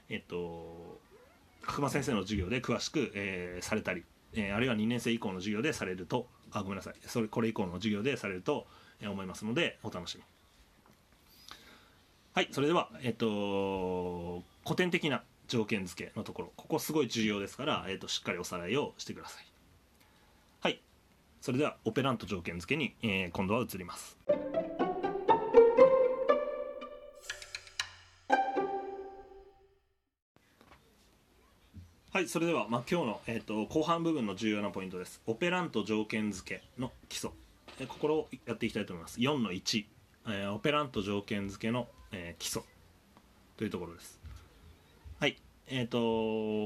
え、ー、と角間先生の授業で詳しく、えー、されたり、えー、あるいは2年生以降の授業でされるとあごめんなさい。それこれ以降の授業でされると思いますのでお楽しみはいそれではえっと古典的な条件付けのところ。ここすごい重要ですから、えっとしっかりおさらいをしてください。それではオペラント条件付けに、えー、今度は移ります。はいそれでは、まあ、今日の、えーと、後半部分の重要なポイントです。オペラント条件付けの基礎。えここをやっていきたいと思います。4の1、えー、オペラント条件付けの、えー、基礎。というところです。はいえっ、ー、と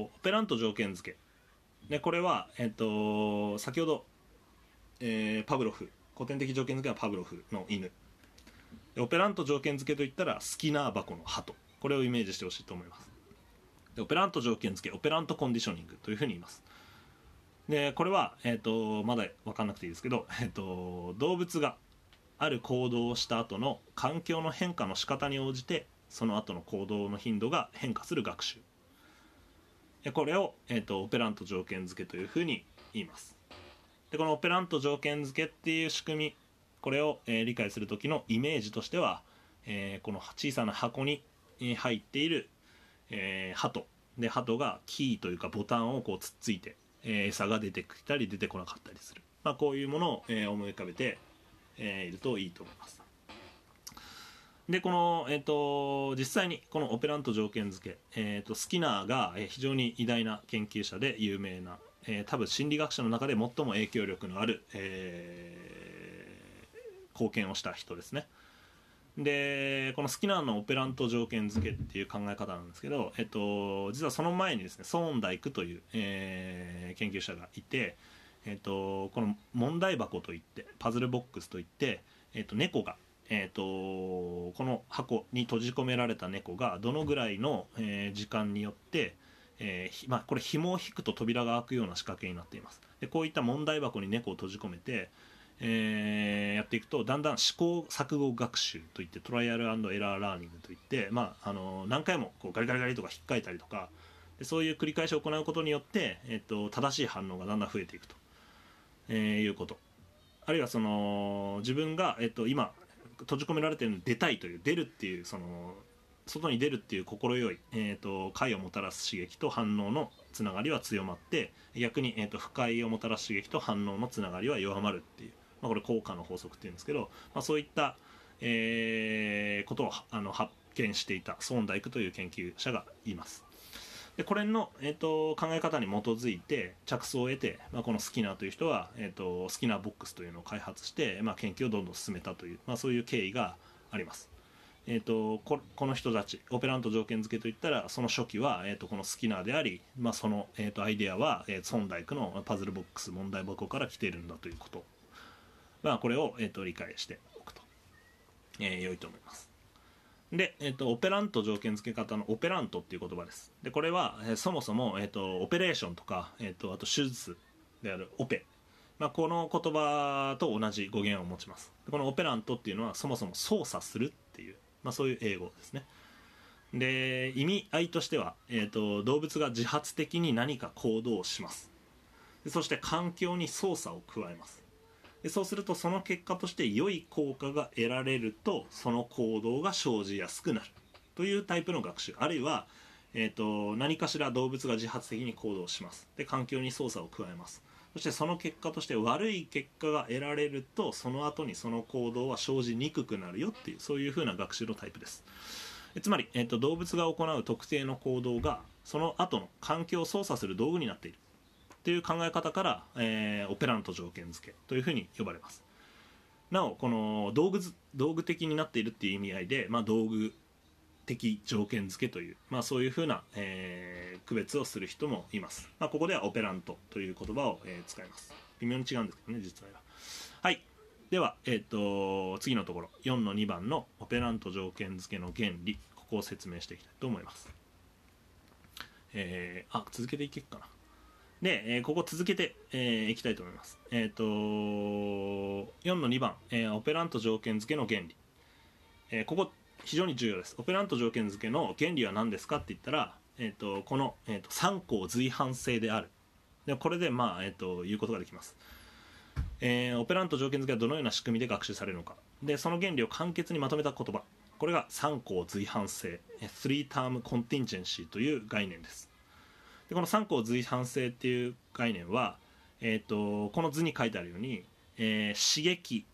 オペラント条件付け。でこれは、えっ、と先ほど、えパブロフ古典的条件付けはパブロフの犬。オペラント条件付けといったらスキナー箱の鳩。これをイメージしてほしいと思います。でオペラント条件付けオペラントコンディショニングというふうに言います。でこれは、えーと、まだ分かんなくていいですけど、えーと、動物がある行動をした後の環境の変化の仕方に応じてその後の行動の頻度が変化する学習。これを、えーと、オペラント条件付けというふうに言います。でこのオペラント条件付けっていう仕組みこれを、えー、理解する時のイメージとしては、えー、この小さな箱に入っているえー、鳩。で鳩がキーというかボタンをこうつっついて、え、餌が出てきたり出てこなかったりする、まあ、こういうものを、え、思い浮かべて、え、いるといいと思います。でこの、えーと、実際にこのオペラント条件付け、えーと、スキナーが非常に偉大な研究者で有名な、えー、多分心理学者の中で最も影響力のある、えー、貢献をした人ですね。でこのスキナーのオペラント条件付けっていう考え方なんですけど、えっと、実はその前にですねソーンダイクという、えー、研究者がいて、えっと、この問題箱といってパズルボックスといって、えっと、猫が、えっと、この箱に閉じ込められた猫がどのぐらいの、えー、時間によってえーまあ、これ紐を引くと扉が開くような仕掛けになっています。でこういった問題箱に猫を閉じ込めて、えー、やっていくとだんだん試行錯誤学習といってトライアルエラーラーニングといって、まあ、あの何回もこうガリガリガリとか引っかいたりとかでそういう繰り返しを行うことによって、えっと、正しい反応がだんだん増えていくと、えー、いうこと。あるいはその自分が、えっと、今閉じ込められてるのに出たいという出るっていうその外に出るっていう快い、えーと、快をもたらす刺激と反応のつながりは強まって逆に、えーと不快をもたらす刺激と反応のつながりは弱まるっていうまあ、これ効果の法則っていうんですけど、まあ、そういった、えー、ことをあの発見していたソーンダイクという研究者がいます。でこれの、えーと、考え方に基づいて着想を得て、まあ、このスキナーという人は、えーと、スキナーボックスというのを開発して、まあ、研究をどんどん進めたという、まあ、そういう経緯があります。えーと、ここの人たちオペラント条件付けといったらその初期は、えー、とこのスキナーであり、まあ、その、えー、とアイデアは、えー、ソンダイクのパズルボックス問題箱から来ているんだということまあ、これを、えーと、理解しておくと、えー、良いと思います。で、えーと、オペラント条件付け方のオペラントっていう言葉です。でこれは、えー、そもそも、えーと、オペレーションとか、えー、とあと手術であるオペ、まあ、この言葉と同じ語源を持ちます。このオペラントっていうのはそもそも操作するっていう、まあ、そういう英語ですね。で意味合いとしては、えーと動物が自発的に何か行動をします。そして環境に操作を加えます。でそうするとその結果として良い効果が得られるとその行動が生じやすくなる。というタイプの学習。あるいは、えーと、何かしら動物が自発的に行動します。で環境に操作を加えます。そしてその結果として悪い結果が得られるとその後にその行動は生じにくくなるよっていうそういうふうな学習のタイプです。つまり、えーと動物が行う特定の行動がその後の環境を操作する道具になっている。という考え方から、えー、オペラント条件付けというふうに呼ばれます。なおこの道具道具的になっているっていう意味合いで、まあ、道具的条件付けという、まあ、そういうふうな、えー、区別をする人もいます、まあ、ここではオペラントという言葉を、えー、使います。微妙に違うんですけどね実は。はい。では、えーと、次のところ。4の2番のオペラント条件付けの原理。ここを説明していきたいと思います。えー、あ続けていけっかな。で、えー、ここ続けて、えー、きたいと思います。えっ、ー、と4の2番、えー、オペラント条件付けの原理。えー、ここ非常に重要です。オペラント条件付けの原理は何ですかって言ったら、えーと、この、えーと、3項随伴性である。でこれで、まあえーと、言うことができます。えー、オペラント条件付けはどのような仕組みで学習されるのか。で、その原理を簡潔にまとめた言葉。これが3項随伴性、3 term contingency という概念です。でこの三項随伴性っていう概念は、えーと、この図に書いてあるように、えー、刺激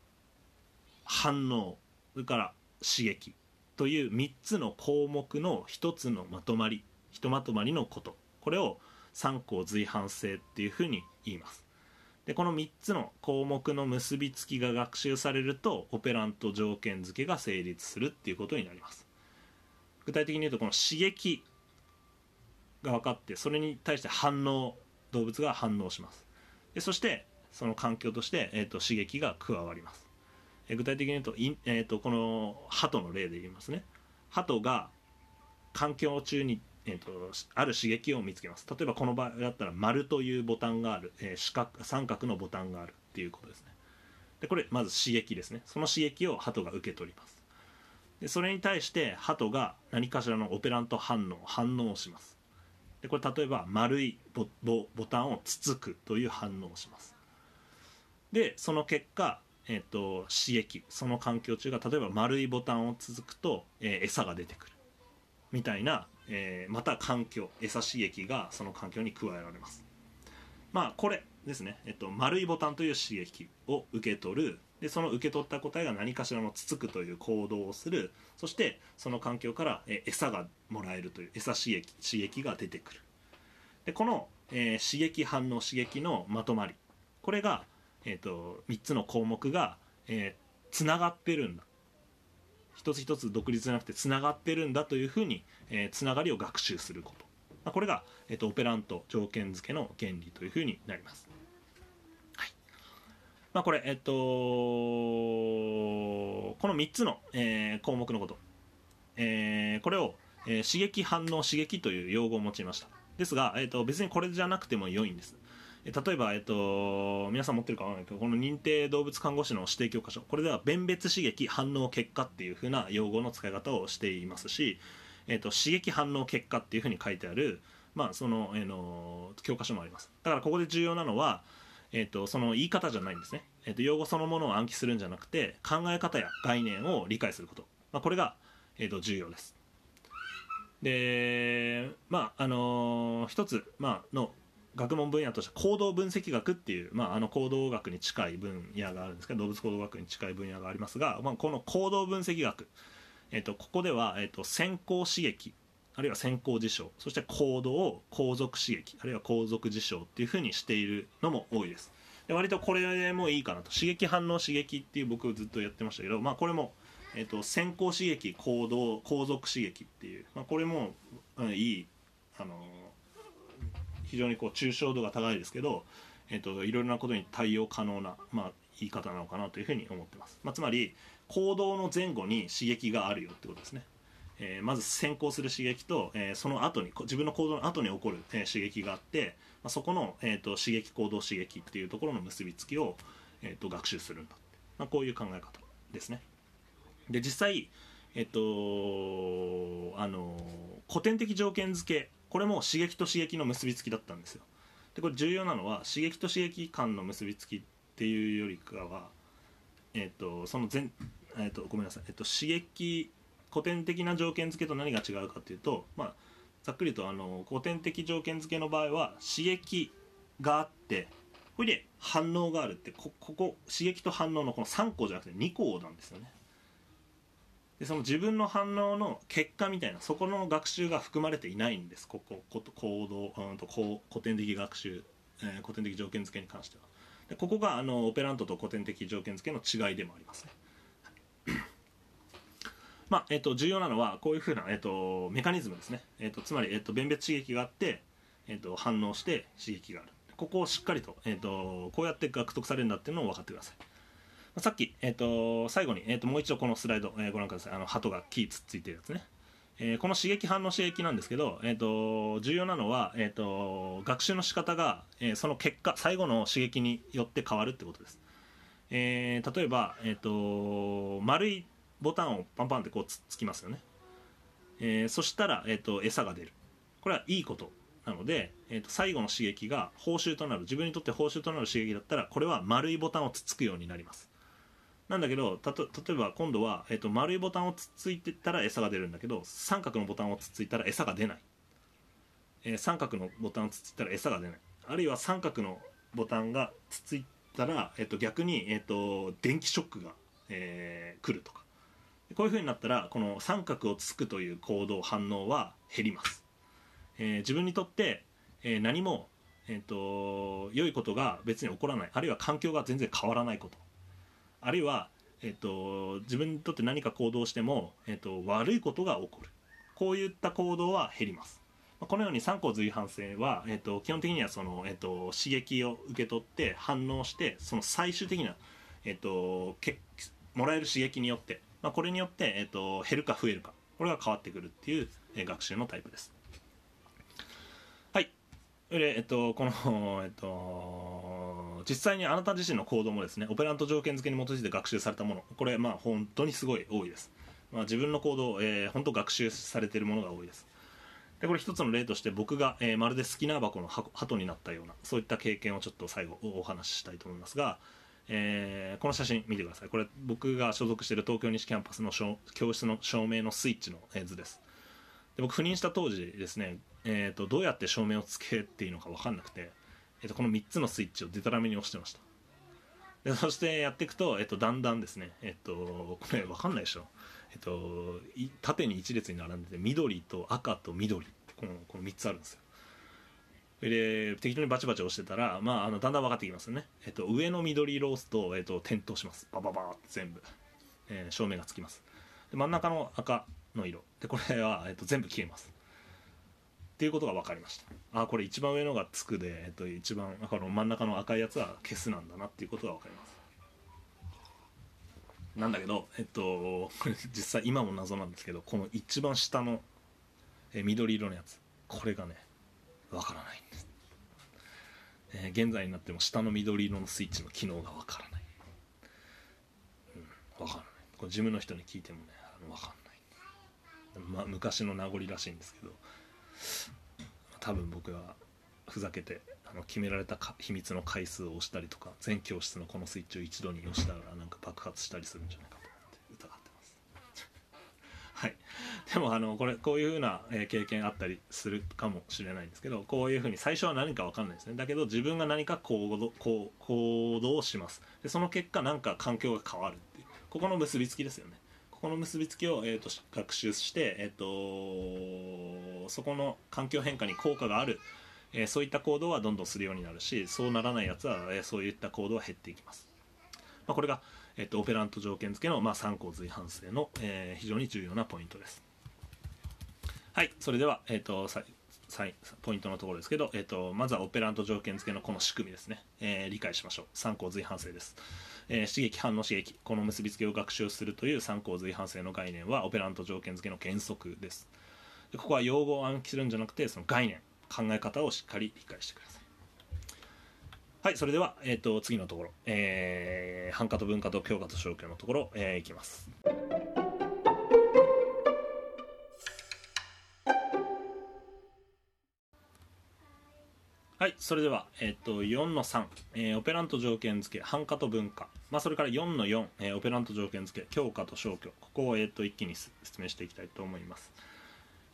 反応それから刺激という3つの項目の1つのまとまりひとまとまりのこと。これを三項随伴性っていうふうに言います。でこの3つの項目の結びつきが学習されるとオペラント条件付けが成立するっていうことになります。具体的に言うとこの刺激が分かってそれに対して反応動物が反応します。でそしてその環境として、えーと、刺激が加わります、具体的に言うとい,、えーと、この鳩の例で言いますね。鳩が環境中に、えーと、ある刺激を見つけます。例えばこの場合だったら丸というボタンがある、えー、四角三角のボタンがあるっていうことですね。でこれまず刺激ですね。その刺激を鳩が受け取ります。でそれに対して鳩が何かしらのオペラント反応反応をします。でこれ例えば丸いボボボタンをつつくという反応をします。でその結果、えーと、刺激その環境中が例えば丸いボタンを続くと、えー、餌が出てくる。みたいな、えー、また環境餌刺激がその環境に加えられます。まあこれですね、えっと、丸いボタンという刺激を受け取る。でその受け取った答えが何かしらのつつくという行動をする。そしてその環境からえ餌がもらえるという餌刺激刺激が出てくる。でこの、えー、刺激反応刺激のまとまり。これが、えーと、3つの項目がつな、えー、がってるんだ。一つ一つ独立じゃなくてつながってるんだというふうにえー、つながりを学習すること、まあ、これが、えーと、オペラント条件付けの原理というふうになります。まあ、これ、えっと、この3つの、えー、項目のこと、えー、これを、えー、刺激反応刺激という用語を用いました。ですが、えーと、別にこれじゃなくても良いんです。例えば、えっと、皆さん持ってるかわからないけどこの認定動物看護師の指定教科書。これでは弁別刺激反応結果っていうふうな用語の使い方をしていますし、えっと、刺激反応結果っていうふうに書いてある、まあ、その、えー、の教科書もあります。だからここで重要なのはえーと、その言い方じゃないんですね、えーと、用語そのものを暗記するんじゃなくて考え方や概念を理解すること、まあ、これが、えーと、重要です。でまああのー、一つ、まあの学問分野として行動分析学っていう、まあ、あの行動学に近い分野があるんですけど動物行動学に近い分野がありますが、まあ、この行動分析学、えー、とここでは、えー、と先行刺激あるいは先行事象そして行動を後続刺激あるいは後続事象っていうふうにしているのも多いです。で割とこれもいいかなと。刺激反応刺激っていう僕ずっとやってましたけど、まあ、これも、えーと、先行刺激行動後続刺激っていう、まあ、これも、うん、いいあの非常にこう抽象度が高いですけど、えーと、いろいろなことに対応可能な、まあ、言い方なのかなというふうに思ってます、まあ、つまり行動の前後に刺激があるよってことですね。えー、まず先行する刺激と、えー、その後に自分の行動の後に起こる、えー、刺激があって、まあ、そこの、えーと、刺激行動刺激っていうところの結びつきを、えーと、学習するんだまあ、こういう考え方ですね。で実際えっ、とあの古典的条件付けこれも刺激と刺激の結びつきだったんですよでこれ重要なのは刺激と刺激間の結びつきっていうよりかは、えー、とその前、えー、とごめんなさい、えー、と刺激古典的な条件付けと何が違うかっていうと、まあ、ざっくりとあの古典的条件付けの場合は刺激があってこれで反応があるってこここ刺激と反応のこの3項じゃなくて2項なんですよね。でその自分の反応の結果みたいなそこの学習が含まれていないんですこここ行動うんと古典的学習、えー、古典的条件付けに関しては。でここがあのオペラントと古典的条件付けの違いでもありますね。まあえーと、重要なのはこういうふうな、えーと、メカニズムですね、えーと、つまり、えー、と弁別刺激があって、えー、と反応して刺激がある。ここをしっかりと,、えー、とこうやって獲得されるんだっていうのを分かってください。さっき、えーと、最後に、えーと、もう一度このスライド、えー、ご覧ください。あの鳩が木つっついてるやつね、えー、この刺激反応刺激なんですけど、えーと、重要なのは、えー、と学習の仕方が、えー、その結果最後の刺激によって変わるってことです、えー、例えば、えー、と丸いボタンをパンパンってこうつつきますよね、えー、そしたら、えー、と餌が出る。これはいいことなので、えー、と最後の刺激が報酬となる自分にとって報酬となる刺激だったらこれは丸いボタンをつつくようになります。なんだけどたと例えば今度は、えーと、丸いボタンをつついてたら餌が出るんだけど三角のボタンをつついたら餌が出ない、えー、三角のボタンをつついたら餌が出ない。あるいは三角のボタンがつついたら、えーと、逆に、えーと、電気ショックが、えー、来るとか。こういうふうになったらこの三角をつくという行動反応は減ります、えー、自分にとって、えー、何も、えーと良いことが別に起こらない。あるいは環境が全然変わらないこと。あるいは、えっと、自分にとって何か行動しても、えっと、悪いことが起こる。こういった行動は減ります。このように三項随伴性は、えっと、基本的にはその、えっと、刺激を受け取って反応してその最終的な、えっと、けもらえる刺激によって、まあ、これによって、えっと、減るか増えるかこれが変わってくるっていう、え学習のタイプです。はい。で、えっと、この、えっと実際にあなた自身の行動もですねオペラント条件付けに基づいて学習されたもの。これまあ本当にすごい多いです、まあ、自分の行動、えー、本当学習されているものが多いです。でこれ一つの例として僕が、えー、まるで好きな箱の鳩になったようなそういった経験をちょっと最後お話ししたいと思いますが、えー、この写真見てください。これ僕が所属している東京西キャンパスの教室の照明のスイッチの図です。で僕赴任した当時ですね、えーと、どうやって照明をつけていいのか分かんなくてえっと、この3つのスイッチをデタラメに押してました。でそしてやっていくと、えっと、だんだんですねえっとこれ分かんないでしょ。えっと縦に1列に並んでて緑と赤と緑ってこのこの3つあるんですよ。で適当にバチバチ押してたら、まあ、あのだんだん分かってきますよね、えっと、上の緑色を押すと、えっと、点灯します。バババーって全部、えー、照明がつきます。で真ん中の赤の色。でこれは、えっと、全部消えます。っていうことが分かりました。あこれ一番上のがつくで、えっと、一番この真ん中の赤いやつは消すなんだなっていうことが分かります。なんだけどえっと実際今も謎なんですけどこの一番下のえ緑色のやつこれがね分からないんです、えー、現在になっても下の緑色のスイッチの機能が分からない、うん、分からない。これ事務の人に聞いてもね分かんない、まあ、昔の名残らしいんですけど。多分僕はふざけてあの決められた秘密の回数を押したりとか全教室のこのスイッチを一度に押したらなんか爆発したりするんじゃないかと思って疑ってます。はい。でもあのこれこういうふうな経験あったりするかもしれないんですけどこういうふうに最初は何か分かんないですね。だけど自分が何か行動こう行動をします。でその結果何か環境が変わるっていう。ここの結びつきですよね。この結びつきを、えーと、学習して、えーと、そこの環境変化に効果がある、えー、そういった行動はどんどんするようになるしそうならないやつは、えー、そういった行動は減っていきます、まあ、これが、えーと、オペラント条件付けの、まあ、参考随伴性の、えー、非常に重要なポイントです。はいそれでは、えー、とポイントのところですけど、えー、とまずはオペラント条件付けのこの仕組みですね、えー、理解しましょう。参考随伴性です。えー、刺激反応刺激この結びつけを学習するという参考随伴性の概念はオペラント条件付けの原則です。でここは用語を暗記するんじゃなくてその概念考え方をしっかり理解してください。はいそれでは、えーと、次のところ、えー、反化と文化と教科と消去のところ、えー、いきます。はいそれでは、えっと4の3、えーオペラント条件付け繁華と文化、まあ、それから4の4、えーオペラント条件付け強化と消去。ここを、えっと一気に説明していきたいと思います。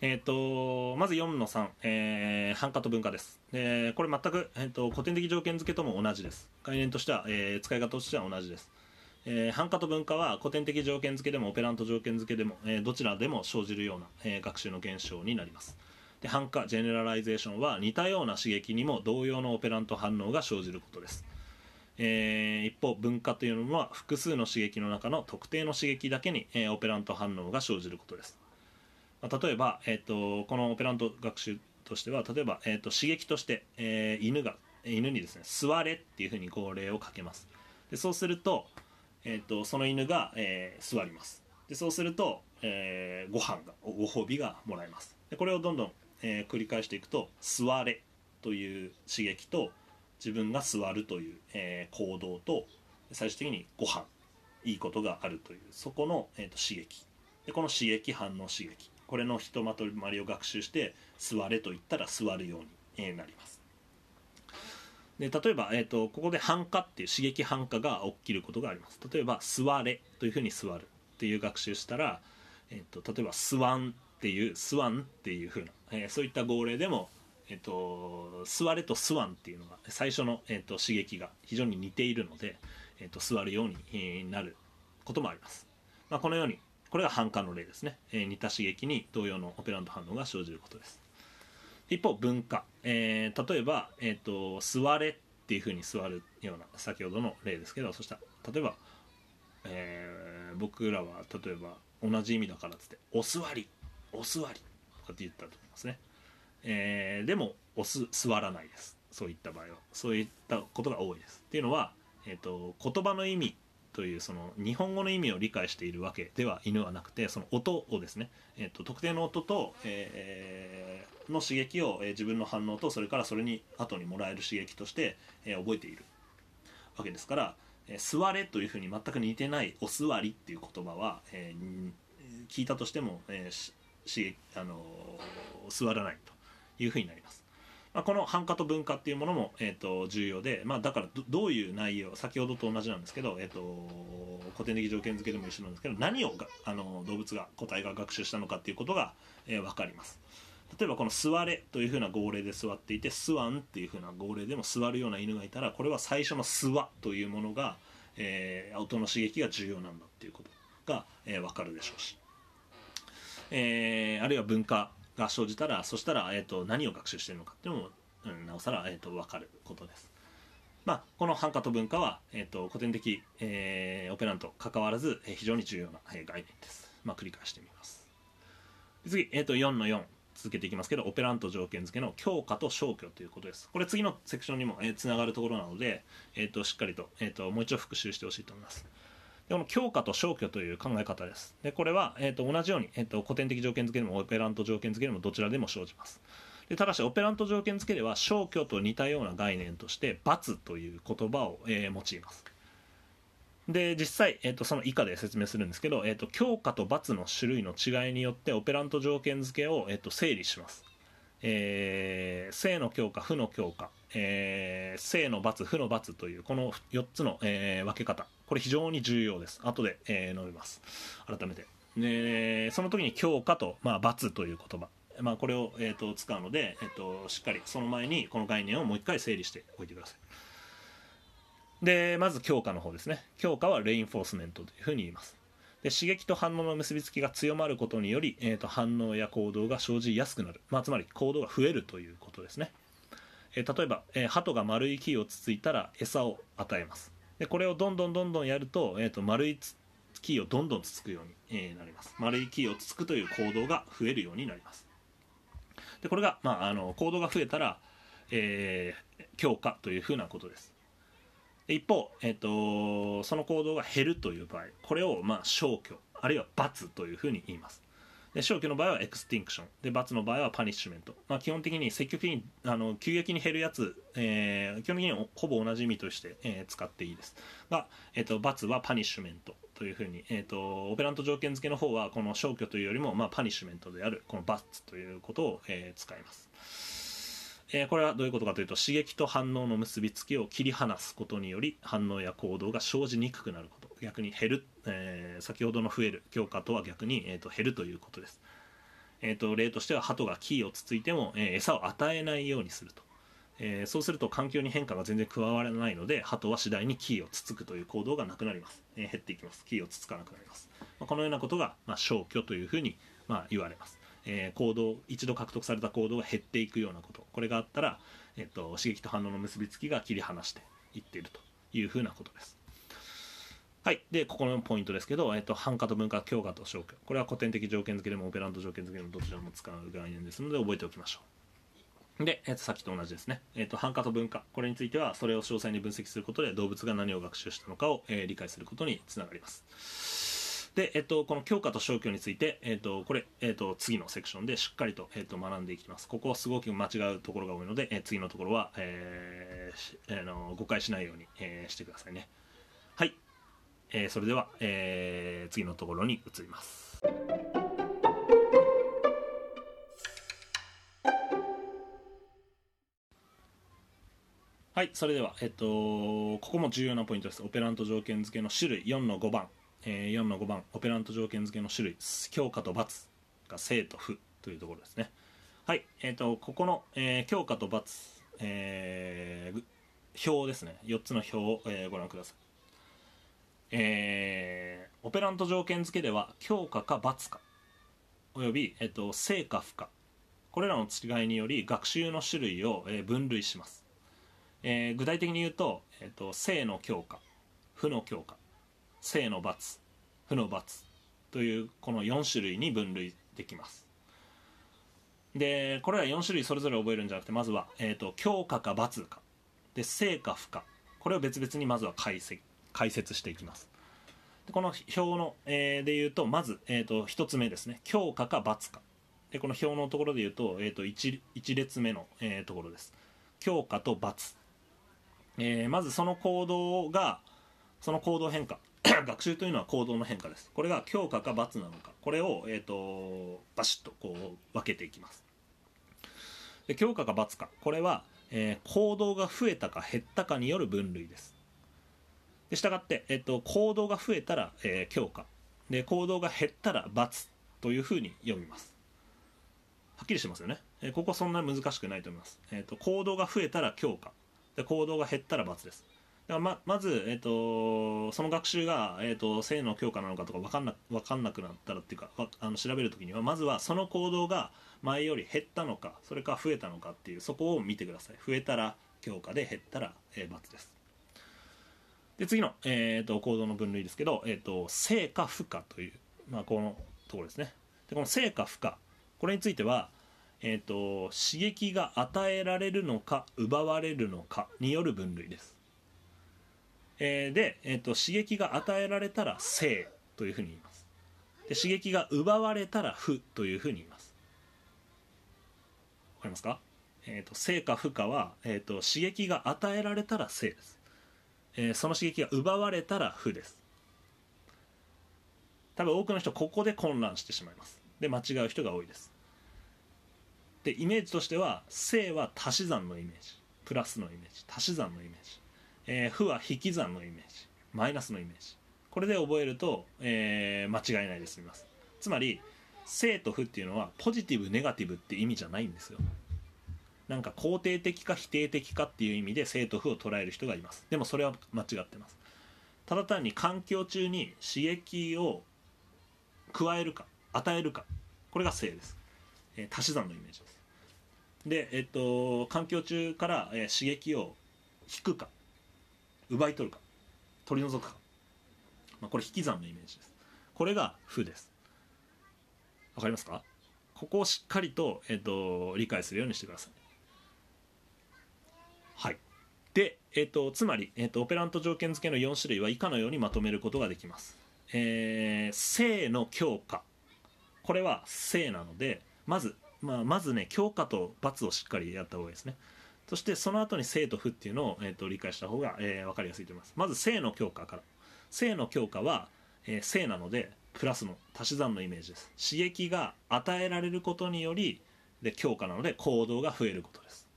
えっとまず4の3、えー繁華と文化です。でこれ全く、えっと古典的条件付けとも同じです。概念としては、えー使い方としては同じです。えー、般化と分化は古典的条件付けでもオペラント条件付けでも、えーどちらでも生じるような、えー学習の現象になります。で般化 generalization は似たような刺激にも同様のオペラント反応が生じることです、えー一方分化というのは複数の刺激の中の特定の刺激だけに、えーオペラント反応が生じることです、まあ例えば、えー、とこのオペラント学習としては例えば、えー、と刺激として、えー犬が犬にですね座れっていうふうに号令をかけます。でそうすると,、えー、とその犬が、えー座ります。でそうすると、えーご飯がご褒美がもらえます。でこれをどんどん、えー繰り返していくと「座れ」という刺激と自分が座るという、えー行動と最終的にご飯いいことがあるというそこの、えー、と刺激。でこの刺激反応刺激。これのひとまとまりを学習して座れと言ったら座るように、えーなります。で例えば、えー、とここで反化っていう刺激反化が起きることがあります。例えば座れというふうに座るっていう学習したら、えー、と例えばスワンっていうスワンっていうふうな、えーそういった号令でもえっと、座れとスワンっていうのが最初の、えっと、刺激が非常に似ているので、えっと、座るようになることもあります、まあ、このようにこれが反感の例ですね、えー似た刺激に同様のオペラント反応が生じることです。一方文化、えー例えば、えっと座れっていうふうに座るような先ほどの例ですけどそしたら例えば、えー僕らは例えば同じ意味だからっつって「お座り。お座り」とかって言ったと思いますね。えーでも押す座らないです。そういった場合は。そういったことが多いです。っていうのは、えー、と言葉の意味というその日本語の意味を理解しているわけでは犬はなくてその音をですね、えー、と特定の音と、えーの刺激を、えー自分の反応とそれからそれに後にもらえる刺激として、えー覚えているわけですから、えー座れというふうに全く似てないお座りっていう言葉は、えー聞いたとしても、えーし刺激あの座らないというふうになります。まあ、この繁華と文化っていうものも、えー、と重要で、まあ、だからどういう内容先ほどと同じなんですけど、えー、と古典的条件付けでも一緒なんですけど何をあの動物が個体が学習したのかっていうことが、えー分かります例えばこの「座れ」というふうな号令で座っていて「スワン」っていうふうな号令でも座るような犬がいたらこれは最初の「スワ」というものが、えー音の刺激が重要なんだっていうことが、えー分かるでしょうし、えーあるいは文化が生じたらそしたら、えー、と何を学習してるのかっていうのも、うん、なおさら、えー、と分かることです。まあ、この繁華と文化は、えー、と古典的、えーオペラント関わらず、えー非常に重要な、えー概念です。まあ、繰り返してみます。次、えー、と4の4続けていきますけどオペラント条件付けの強化と消去ということです。これ次のセクションにも、えーつながるところなので、えー、としっかりと,、えー、ともう一度復習してほしいと思います。この強化と消去という考え方です。でこれは、えー、と同じように、えー、と古典的条件付けでもオペラント条件付けでもどちらでも生じます。でただしオペラント条件付けでは消去と似たような概念として罰という言葉を、えー用います。で実際、えー、とその以下で説明するんですけど、えー、と強化と罰の種類の違いによってオペラント条件付けを、えー、と整理します。えー正の強化負の強化、えー正の罰負の罰というこの4つの、えー分け方。これ非常に重要です。後で、えー述べます。改めて。でその時に強化と、まあ、罰という言葉、まあ、これを、えー、と使うので、えー、としっかりその前にこの概念をもう一回整理しておいてください。でまず強化の方ですね。強化はレインフォースメントというふうに言います。で刺激と反応の結びつきが強まることにより、えー、と反応や行動が生じやすくなる、まあ、つまり行動が増えるということですね、え例えば、え鳩が丸い木をつついたら餌を与えます。でこれをどんどんどんどんやると,、えー、と丸いつ木をどんどんつつくように、えなります。丸い木をつつくという行動が増えるようになります。でこれが、まあ、あの行動が増えたら、えー強化というふうなことです。で一方、えー、とその行動が減るという場合これを、まあ、消去あるいは罰というふうに言います。で消去の場合は extinction で罰の場合は punishment、まあ、基本的に積極的にあの急激に減るやつ、えー基本的にほぼ同じ意味として、えー使っていいです。が、えー、と罰はパニッシュメントというふうに、えー、とオペラント条件付けの方はこの消去というよりも、まあ、パニッシュメントであるこの罰ということを、えー使います。えーこれはどういうことかというと刺激と反応の結びつきを切り離すことにより反応や行動が生じにくくなること。逆に減る、えー先ほどの増える強化とは逆に、えー、と減るということです、えー、と例としては鳩が木をつついても、えー餌を与えないようにすると、えーそうすると環境に変化が全然加わらないので鳩は次第に木をつつくという行動がなくなります、えー減っていきます。木をつつかなくなります、まあこのようなことが、まあ、消去というふうに、まあ、言われます。え行動一度獲得された行動が減っていくようなこと。これがあったら、えっと刺激と反応の結びつきが切り離していっているというふうなことです。はい。でここのポイントですけど、えっと反化と分化強化と消去。これは古典的条件付けでもオペラント条件付けでもどちらも使う概念ですので覚えておきましょう。で、えっとさっきと同じですね、えっと反化と分化。これについてはそれを詳細に分析することで動物が何を学習したのかを、えー理解することにつながります。で、えっと、この強化と消去について、えっと、これ、えっと、次のセクションでしっかりと、えっと、学んでいきます。ここはすごく間違うところが多いので、え次のところは、えーあの誤解しないように、えーしてくださいね。はい。えーそれでは、えー次のところに移ります。はい、それでは、えっと、ここも重要なポイントです。オペラント条件付けの種類4の5番、えー4の5番、オペラント条件付けの種類、強化と×が正と負というところですね。はい、えっと、ここの、えー強化と×、えー表ですね、4つの表を、えーご覧ください。えーオペラント条件付けでは強化か×かおよび、えっと、正か負かこれらの違いにより学習の種類を、えー分類します、えー具体的に言うと、えっと、正の強化負の強化正の×負の×というこの4種類に分類できます。でこれら4種類それぞれ覚えるんじゃなくてまずは、えー、と強化か×か。で正か負かこれを別々にまずは解析。解説していきます。でこの表の、えーで言うとまず、えー、と1つ目ですね。強化か×か。でこの表のところで言うと,、えー、と 1, 1列目の、えーところです。強化と×、えーまずその行動がその行動変化。学習というのは行動の変化です。これが強化か×なのか。これを、えー、とバシッとこう分けていきます。で強化か×か。これは、えー行動が増えたか減ったかによる分類です。でしたがって、えっと行動が増えたら、えー強化。で行動が減ったら×というふうに読みます。はっきりしてますよね、えーここはそんなに難しくないと思います、えっと行動が増えたら強化。で行動が減ったら×です。だからままず、えっとその学習が、えっと性の強化なのかとか分かんな分かんなくなったらっていうかあの調べるときにはまずはその行動が前より減ったのかそれか増えたのかっていうそこを見てください。増えたら強化で減ったら、えー、×です。で次の、えー、と行動の分類ですけど、えー、と正か負かという、まあ、このところですね。でこの正か負かこれについては、えー、と刺激が与えられるのか奪われるのかによる分類です、えーで、えー、と刺激が与えられたら正というふうに言います。で刺激が奪われたら負というふうに言います。わかりますか、えー、と正か負かは、えー、と刺激が与えられたら正です。えーその刺激が奪われたら負です。多分多くの人ここで混乱してしまいます。で間違う人が多いです。でイメージとしては正は足し算のイメージ。プラスのイメージ。足し算のイメージ、えー負は引き算のイメージ。マイナスのイメージ。これで覚えると、えー間違いないで済みます。つまり正と負っていうのはポジティブネガティブって意味じゃないんですよ。なんか肯定的か否定的かっていう意味で正と負を捉える人がいます。でもそれは間違ってます。ただ単に環境中に刺激を加えるか与えるかこれが正です、えー足し算のイメージです。でえっと環境中から、えー刺激を引くか奪い取るか取り除くか、まあ、これ引き算のイメージです。これが負です。わかりますか？ここをしっかりと,、えっと理解するようにしてください。はい。で、えっとつまり、えっとオペラント条件付けの4種類は以下のようにまとめることができます、えー正の強化。これは正なのでまず、まあ、まずね強化と×をしっかりやった方がいいですね。そしてその後に正と負っていうのを、えっと理解した方が、えー分かりやすいと思います。まず正の強化から。正の強化は、えー正なのでプラスの足し算のイメージです。刺激が与えられることによりで強化なので行動が増えることです。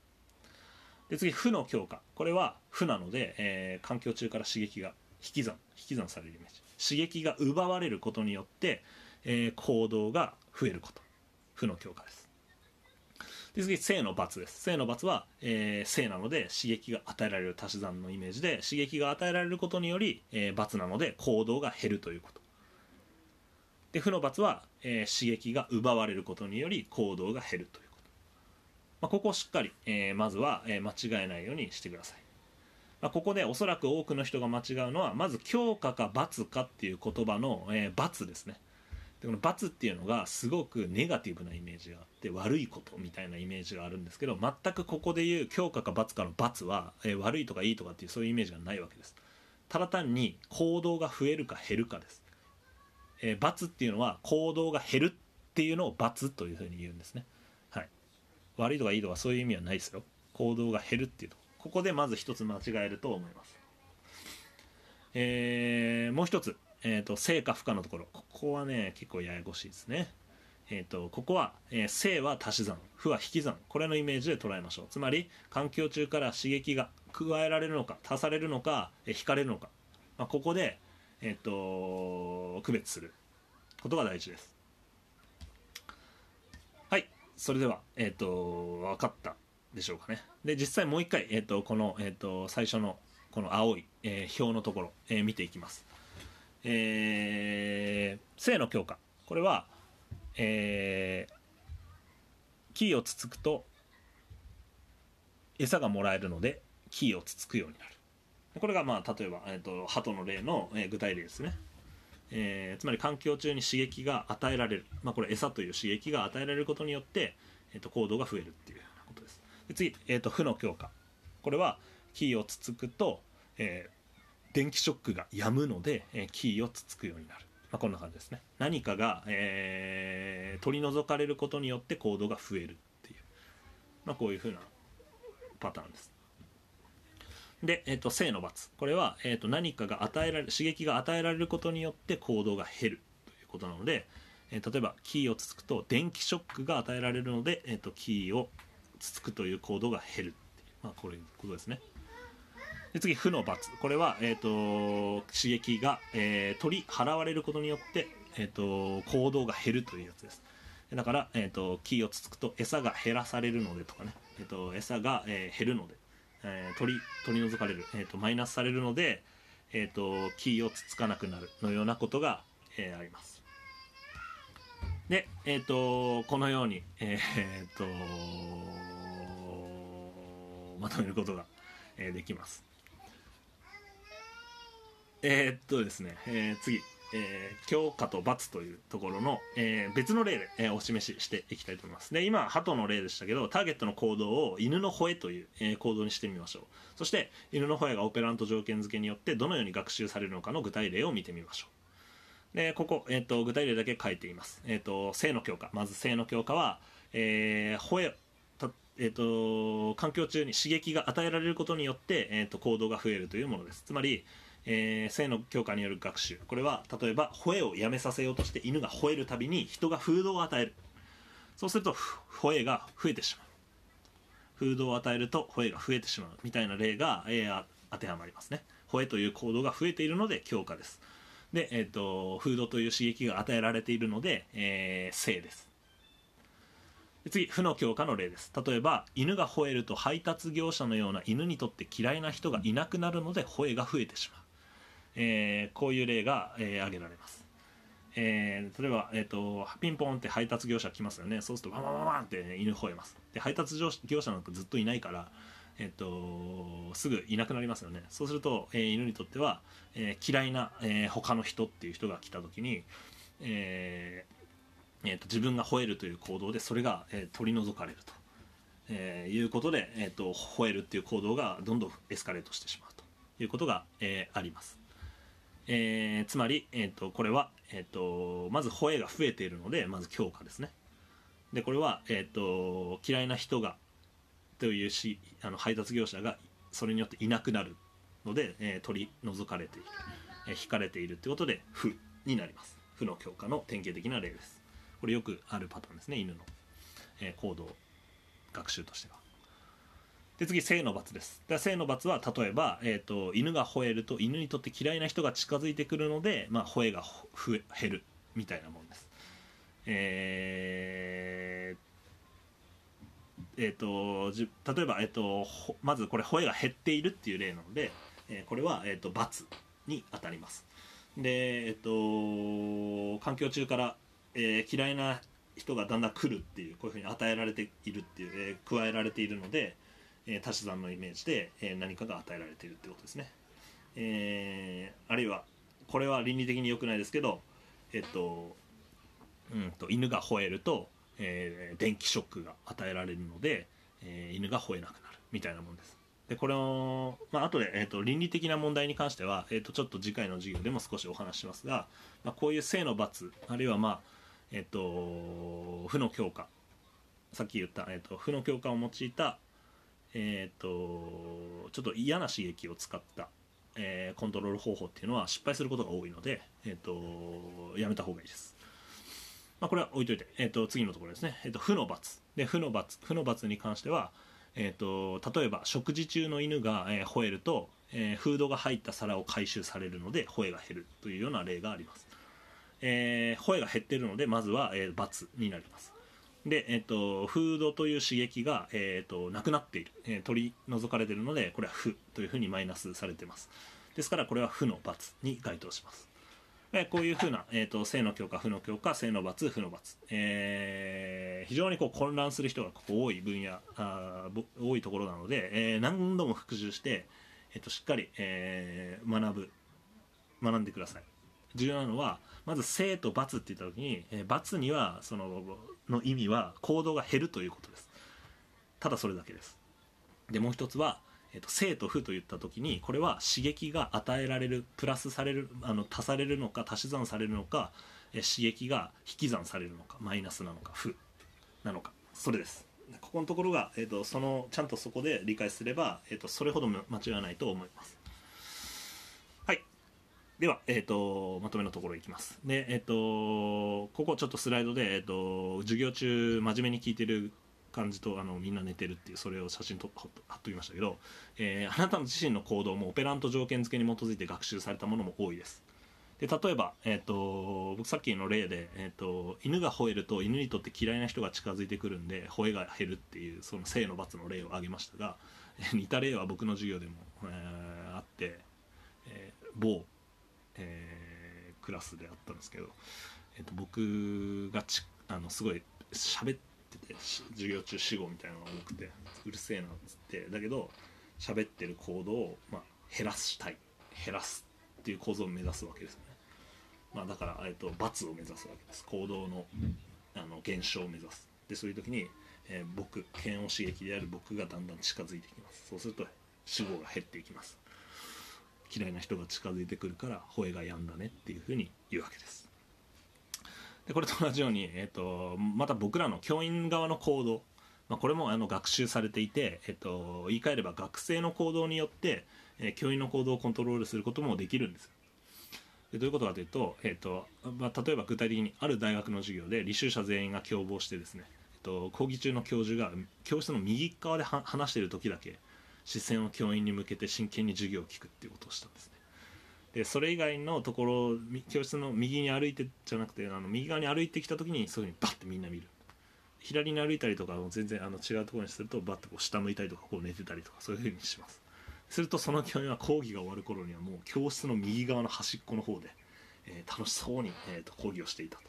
で次負の強化。これは負なので、えー環境中から刺激が引き算引き算されるイメージ。刺激が奪われることによって、えー行動が増えること。負の強化です。で次正の罰です。正の罰は、えー正なので刺激が与えられる足し算のイメージで刺激が与えられることにより、えー罰なので行動が減るということ。で負の罰は、えー刺激が奪われることにより行動が減ると、まあ、ここをしっかり、えーまずは、え間違えないようにしてください、まあ、ここでおそらく多くの人が間違うのはまず強化か罰かっていう言葉の、え罰ですね。でこの罰っていうのがすごくネガティブなイメージがあって悪いことみたいなイメージがあるんですけど全くここで言う強化か罰かの罰は、えー悪いとかいいとかっていうそういうイメージがないわけです。ただ単に行動が増えるか減るかです、えー罰っていうのは行動が減るっていうのを罰というふうに言うんですね。悪いとかいいとかそういう意味はないですよ。行動が減るっていうと。ここでまず一つ間違えると思います。えーもう一つ、えー、と正か負かのところ。ここはね結構ややこしいですね。えー、とここは、えー正は足し算。負は引き算。これのイメージで捉えましょう。つまり環境中から刺激が加えられるのか足されるのか、えー引かれるのか、まあ、ここで、えー、と区別する。ことが大事です。それでは、えっと分かったでしょうかね。で実際もう一回、えっとこの、えっと最初のこの青い、えー表のところ、えー見ていきます。えー正の強化。これはえーキーをつつくと餌がもらえるのでキーをつつくようになる。これがまあ例えば、えー、と鳩の例の、えー具体例ですね、えーつまり環境中に刺激が与えられる、まあ、これ餌という刺激が与えられることによって、えー、と行動が増えるっていうようなことです。で次、えー、と負の強化。これはキーをつつくと、えー電気ショックが止むので、えーキーをつつくようになる、まあ、こんな感じですね。何かが、えー取り除かれることによって行動が増えるっていう、まあ、こういうふうなパターンです。で、えー、と正の罰。これは、えー、と何かが与えられ刺激が与えられることによって行動が減る。ということなので、えー例えばキーをつつくと電気ショックが与えられるので、えー、とキーをつつくという行動が減る。っていう、まあ、こういうことですね。で次負の罰。これは、えー、と刺激が、えー取り払われることによって、えー、と行動が減るというやつです。だから、えー、とキーをつつくと餌が減らされるのでとかね、えー、と餌が、えー減るので、えー取り取り除かれる、えー、とマイナスされるので、えー、とキーをつつかなくなるのようなことが、えーあります。で、えー、とこのように、えー、とまとめることが、えーできます。えっとですね、えー次、えー強化と罰というところの、えー別の例で、えーお示ししていきたいと思います。で今鳩の例でしたけどターゲットの行動を犬の吠えという、えー行動にしてみましょう。そして犬の吠えがオペラント条件付けによってどのように学習されるのかの具体例を見てみましょう。でここ、えーと具体例だけ書いています、えーと性の強化。まず性の強化は、えー吠えたえー、と環境中に刺激が与えられることによって、えー、と行動が増えるというものです。つまり、えー性の強化による学習。これは例えば吠えをやめさせようとして犬が吠えるたびに人がフードを与える。そうするとふ吠えが増えてしまう。フードを与えると吠えが増えてしまう。みたいな例が、えー当てはまりますね。吠えという行動が増えているので強化です。で、えー、とフードという刺激が与えられているので、えー性です。次負の強化の例です。例えば犬が吠えると配達業者のような犬にとって嫌いな人がいなくなるので吠えが増えてしまう、えーこういう例が、えー挙げられます、えー例えば、えー、とピンポンって配達業者来ますよね。そうするとワンワンワンワンって、ね犬吠えます。で配達業者なんかずっといないからえっと、すぐいなくなりますよね。そうすると、えー犬にとっては、えー嫌いな、えー他の人っていう人が来た時に、えーえーと自分が吠えるという行動でそれが、えー取り除かれると、えーいうことで、えー、と吠えるっていう行動がどんどんエスカレートしてしまうということが、えーあります、えーつまり、えー、とこれは、えー、とまず吠えが増えているのでまず強化ですね。でこれは、えー、と嫌いな人がというしあの配達業者がそれによっていなくなるので、えー取り除かれている、えー引かれているということで負になります。負の強化の典型的な例です。これよくあるパターンですね犬の、えー行動学習としては。で次正の罰です。で正の罰は例えば、えーと、犬が吠えると犬にとって嫌いな人が近づいてくるので、まあ、吠えが増え減るみたいなもんです。えー、えーと、じ例えば、えーと、まずこれ吠えが減っているっていう例なので、えー、これは、えー、と罰に当たります。で、えー、と環境中から、えー、嫌いな人がだんだん来るっていうこういうふうに与えられているっていう、えー、加えられているので、えー、足し算のイメージで、えー、何かが与えられているってことですね、えー、あるいはこれは倫理的に良くないですけどえっとうんと犬が吠えると、えー、電気ショックが与えられるので、えー、犬が吠えなくなるみたいなもんです。でこれを、まあ後で、えーと、倫理的な問題に関しては、えーと、ちょっと次回の授業でも少しお話しますが、まあ、こういう性の罰あるいはまあえっ、ー、と負の強化。さっき言った、えーと負の強化を用いたえっ、ー、とちょっと嫌な刺激を使った、えー、コントロール方法っていうのは失敗することが多いので、えーと、やめた方がいいです。まあ、これは置いといて、えーと、次のところですね、えーと、負の罰で負の罰負の罰に関しては、えー、と例えば食事中の犬が、えー、吠えると、えー、フードが入った皿を回収されるので吠えが減るというような例があります。えー、吠えが減ってるのでまずは、えー、罰になりますで、えっと、フードという刺激が、えっと、なくなっている、え、取り除かれているのでこれは負というふうにマイナスされています。ですからこれは負の罰に該当します。えこういうふうな、えーと、正の強化負の強化正の罰負の罰、えー、非常にこう混乱する人がここ多い分野あ多いところなので、えー、何度も復習して、えーと、しっかり、えー、学ぶ学んでください。重要なのはまず正と罰って言った時に、えー、罰にはそのの意味は行動が減るということです。ただそれだけです。でもう一つは、えーと、正と負と言った時にこれは刺激が与えられるプラスされるあの足されるのか足し算されるのか、えー、刺激が引き算されるのかマイナスなのか負なのか。それです。ここのところが、えーと、そのちゃんとそこで理解すれば、えーとそれほど間違いないと思います。では、えーと、まとめのところいきます。で、え、ー、と、ここちょっとスライドで、え、ー、と、授業中真面目に聞いてる感じとあのみんな寝てるっていうそれを写真と貼っときましたけど、えー、あなたの自身の行動もオペラント条件付けに基づいて学習されたものも多いです。で例えば、えーと、僕さっきの例で、えーと、犬が吠えると犬にとって嫌いな人が近づいてくるんで吠えが減るっていうその性の罰の例を挙げましたが似た例は僕の授業でも、えー、あって、えー、某えー、クラスであったんですけど、えーと、僕がちあのすごい喋ってて授業中死後みたいなのが多くてうるせえなっつって。だけど喋ってる行動を、まあ、減らしたい。減らすっていう構造を目指すわけですよね、まあ、だから、えーと、罰を目指すわけです。行動のあの減少を目指す。でそういう時に、えー、僕嫌悪刺激である僕がだんだん近づいてきます。そうすると死後が減っていきます。嫌いな人が近づいてくるから吠えがやんだねっていうふうに言うわけです。でこれと同じように、えーと、また僕らの教員側の行動、まあ、これもあの学習されていて、えーと、言い換えれば学生の行動によって、えー、教員の行動をコントロールすることもできるんです。でどういうことかというと,、えーとまあ、例えば具体的にある大学の授業で履修者全員が共謀してですね、えー、と講義中の教授が教室の右側で話している時だけ視線を教員に向けて真剣に授業を聞くっていうことをしたんですね。でそれ以外のところ教室の右に歩いてじゃなくてあの右側に歩いてきた時にそういうふうにバッてみんな見る。左に歩いたりとか全然あの違うところにするとバッてこう下向いたりとかこう寝てたりとかそういうふうにします。するとその教員は講義が終わる頃にはもう教室の右側の端っこの方で、えー、楽しそうに、えーと、講義をしていたと、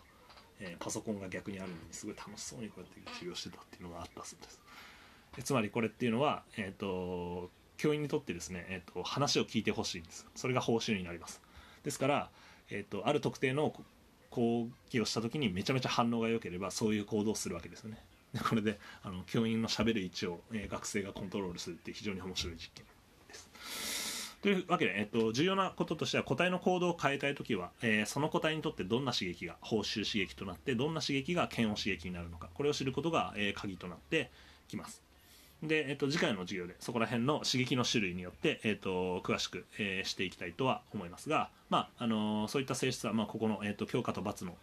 えー、パソコンが逆にあるのにすごい楽しそうにこうやって授業してたっていうのがあったそうです。つまりこれっていうのは、えーと、教員にとってですね、えーと、話を聞いてほしいんです。それが報酬になります。ですから、えーと、ある特定の講義をした時にめちゃめちゃ反応が良ければそういう行動をするわけですよね。でこれであの教員のしゃべる位置を、えー、学生がコントロールするっていう非常に面白い実験です。というわけで、えっと、重要なこととしては個体の行動を変えたいときは、えー、その個体にとってどんな刺激が報酬刺激となってどんな刺激が嫌悪刺激になるのかこれを知ることが、えー、鍵となってきます。で、えっと、次回の授業でそこら辺の刺激の種類によって、えっと、詳しく、えー、していきたいとは思いますが、まああのー、そういった性質は、まあ、ここの、えっと、強化と罰の、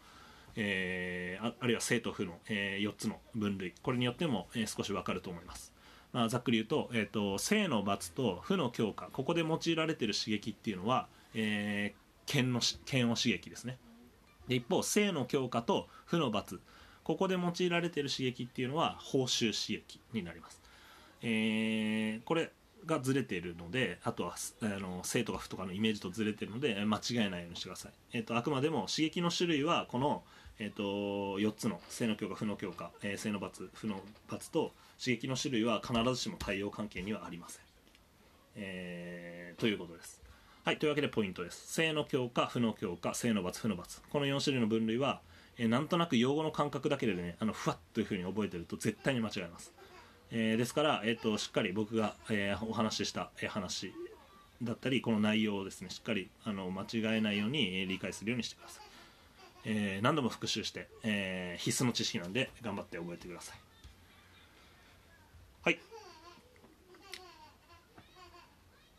えー、ああるいは正と負の、えー、4つの分類これによっても、えー、少し分かると思います。まあ、ざっくり言うと,、えーと、正の罰と負の強化ここで用いられてる刺激っていうのは、えー、剣の剣を刺激ですねで一方正の強化と負の罰ここで用いられてる刺激っていうのは報酬刺激になります、えー、これがずれているのであとはあの生とか負とかのイメージとずれているので間違えないようにしてください、えーと、あくまでも刺激の種類はこの、えーと、4つの正の強化負の強化、えー、正の罰負の罰と刺激の種類は必ずしも対応関係にはありません、えー、ということです。はいというわけでポイントです。正の強化負の強化正の罰負の罰。この4種類の分類は、え、なんとなく用語の感覚だけでねあのふわっというふうに覚えてると絶対に間違えます。えー、ですから、えーと、しっかり僕が、えー、お話しした、えー、話だったりこの内容をですねしっかりあの間違えないように、えー、理解するようにしてください、えー、何度も復習して、えー、必須の知識なんで頑張って覚えてください。はい。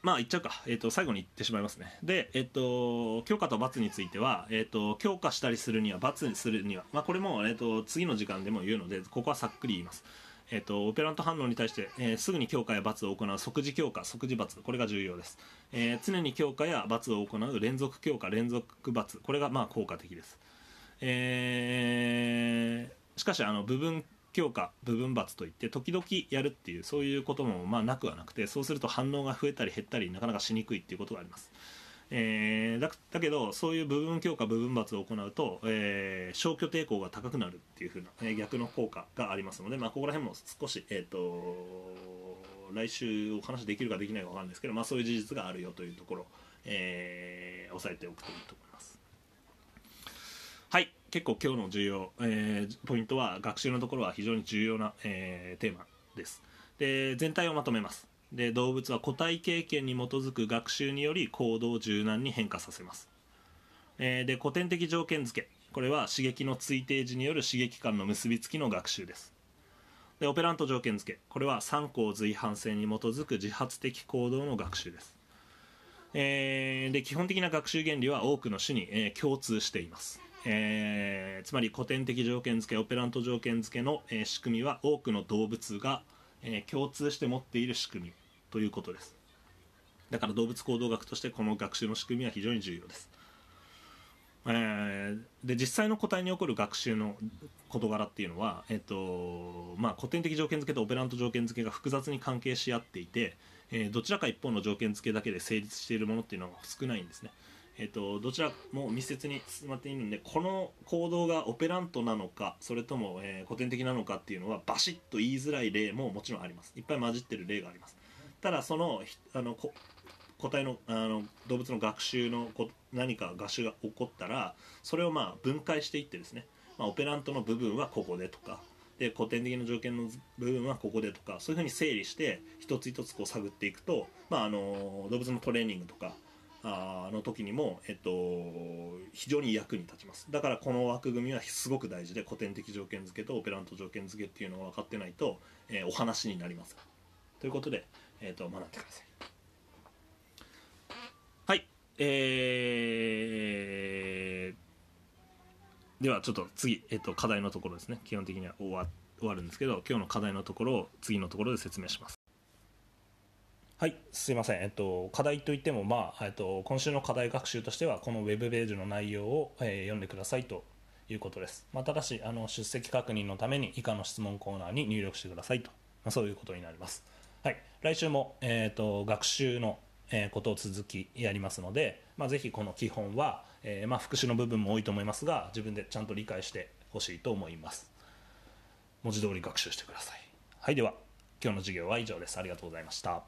まあ言っちゃうか、えーと、最後に言ってしまいますね。で、えっ、ー、と強化と罰については、えーと、強化したりするには罰にするには、まあ、これも、えーと次の時間でも言うのでここはさっくり言います。えーと、オペラント反応に対して、えー、すぐに強化や罰を行う。即時強化即時罰。これが重要です、えー、常に強化や罰を行う。連続強化連続罰。これがまあ効果的です、えー、しかしあの部分強化部分罰といって時々やるっていうそういうこともまあなくはなくてそうすると反応が増えたり減ったりなかなかしにくいっていうことがあります。えー、だだけどそういう部分強化部分罰を行うと、えー、消去抵抗が高くなるっていう風な、えー、逆の効果がありますので、まあ、ここら辺も少し、えーと、来週お話できるかできないか分かるんですけど、まあ、そういう事実があるよというところ、えー、押さえておくといいと思います。はい結構今日の重要、えー、ポイントは学習のところは非常に重要な、えー、テーマです。で全体をまとめます。で動物は個体経験に基づく学習により行動を柔軟に変化させます、えー、で古典的条件付け。これは刺激の推定時による刺激間の結びつきの学習です。でオペラント条件付け。これは三項随伴性に基づく自発的行動の学習です、えー、で基本的な学習原理は多くの種に、えー、共通しています。えー、つまり古典的条件付けオペラント条件付けの、えー、仕組みは多くの動物が、えー、共通して持っている仕組み。ということです。だから動物行動学としてこの学習の仕組みは非常に重要です、えー、で実際の個体に起こる学習の事柄っていうのは、えーとまあ、古典的条件付けとオペラント条件付けが複雑に関係し合っていて、えー、どちらか一方の条件付けだけで成立しているものっていうのは少ないんですね。えーと、どちらも密接に進まっているのでこの行動がオペラントなのかそれとも、えー、古典的なのかっていうのはバシッと言いづらい例ももちろんあります。いっぱい混じってる例があります。ただそのあの個体のあの動物の学習のこ何か学習が起こったらそれをまあ分解していってですね、まあ、オペラントの部分はここでとかで古典的な条件の部分はここでとかそういうふうに整理して一つ一つこう探っていくと、まあ、あの動物のトレーニングとかあの時にも、えっと、非常に役に立ちます。だからこの枠組みはすごく大事で古典的条件付けとオペラント条件付けっていうのが分かってないと、えー、お話になりますということで、えーと、学んでください。はい。えー、ではちょっと次、えーと、課題のところですね。基本的には終わ終わるんですけど今日の課題のところを次のところで説明します。はい。すいません、えっと、課題といっても、まあえっと、今週の課題学習としてはこのウェブページの内容を、えー、読んでくださいということです、まあ、ただしあの出席確認のために以下の質問コーナーに入力してくださいと、まあ、そういうことになります、来週も、えーと、学習の、えー、ことを続きやりますので、まあ、ぜひこの基本は、えー、まあ、復習の部分も多いと思いますが自分でちゃんと理解してほしいと思います。文字通り学習してください。はいでは今日の授業は以上です。ありがとうございました。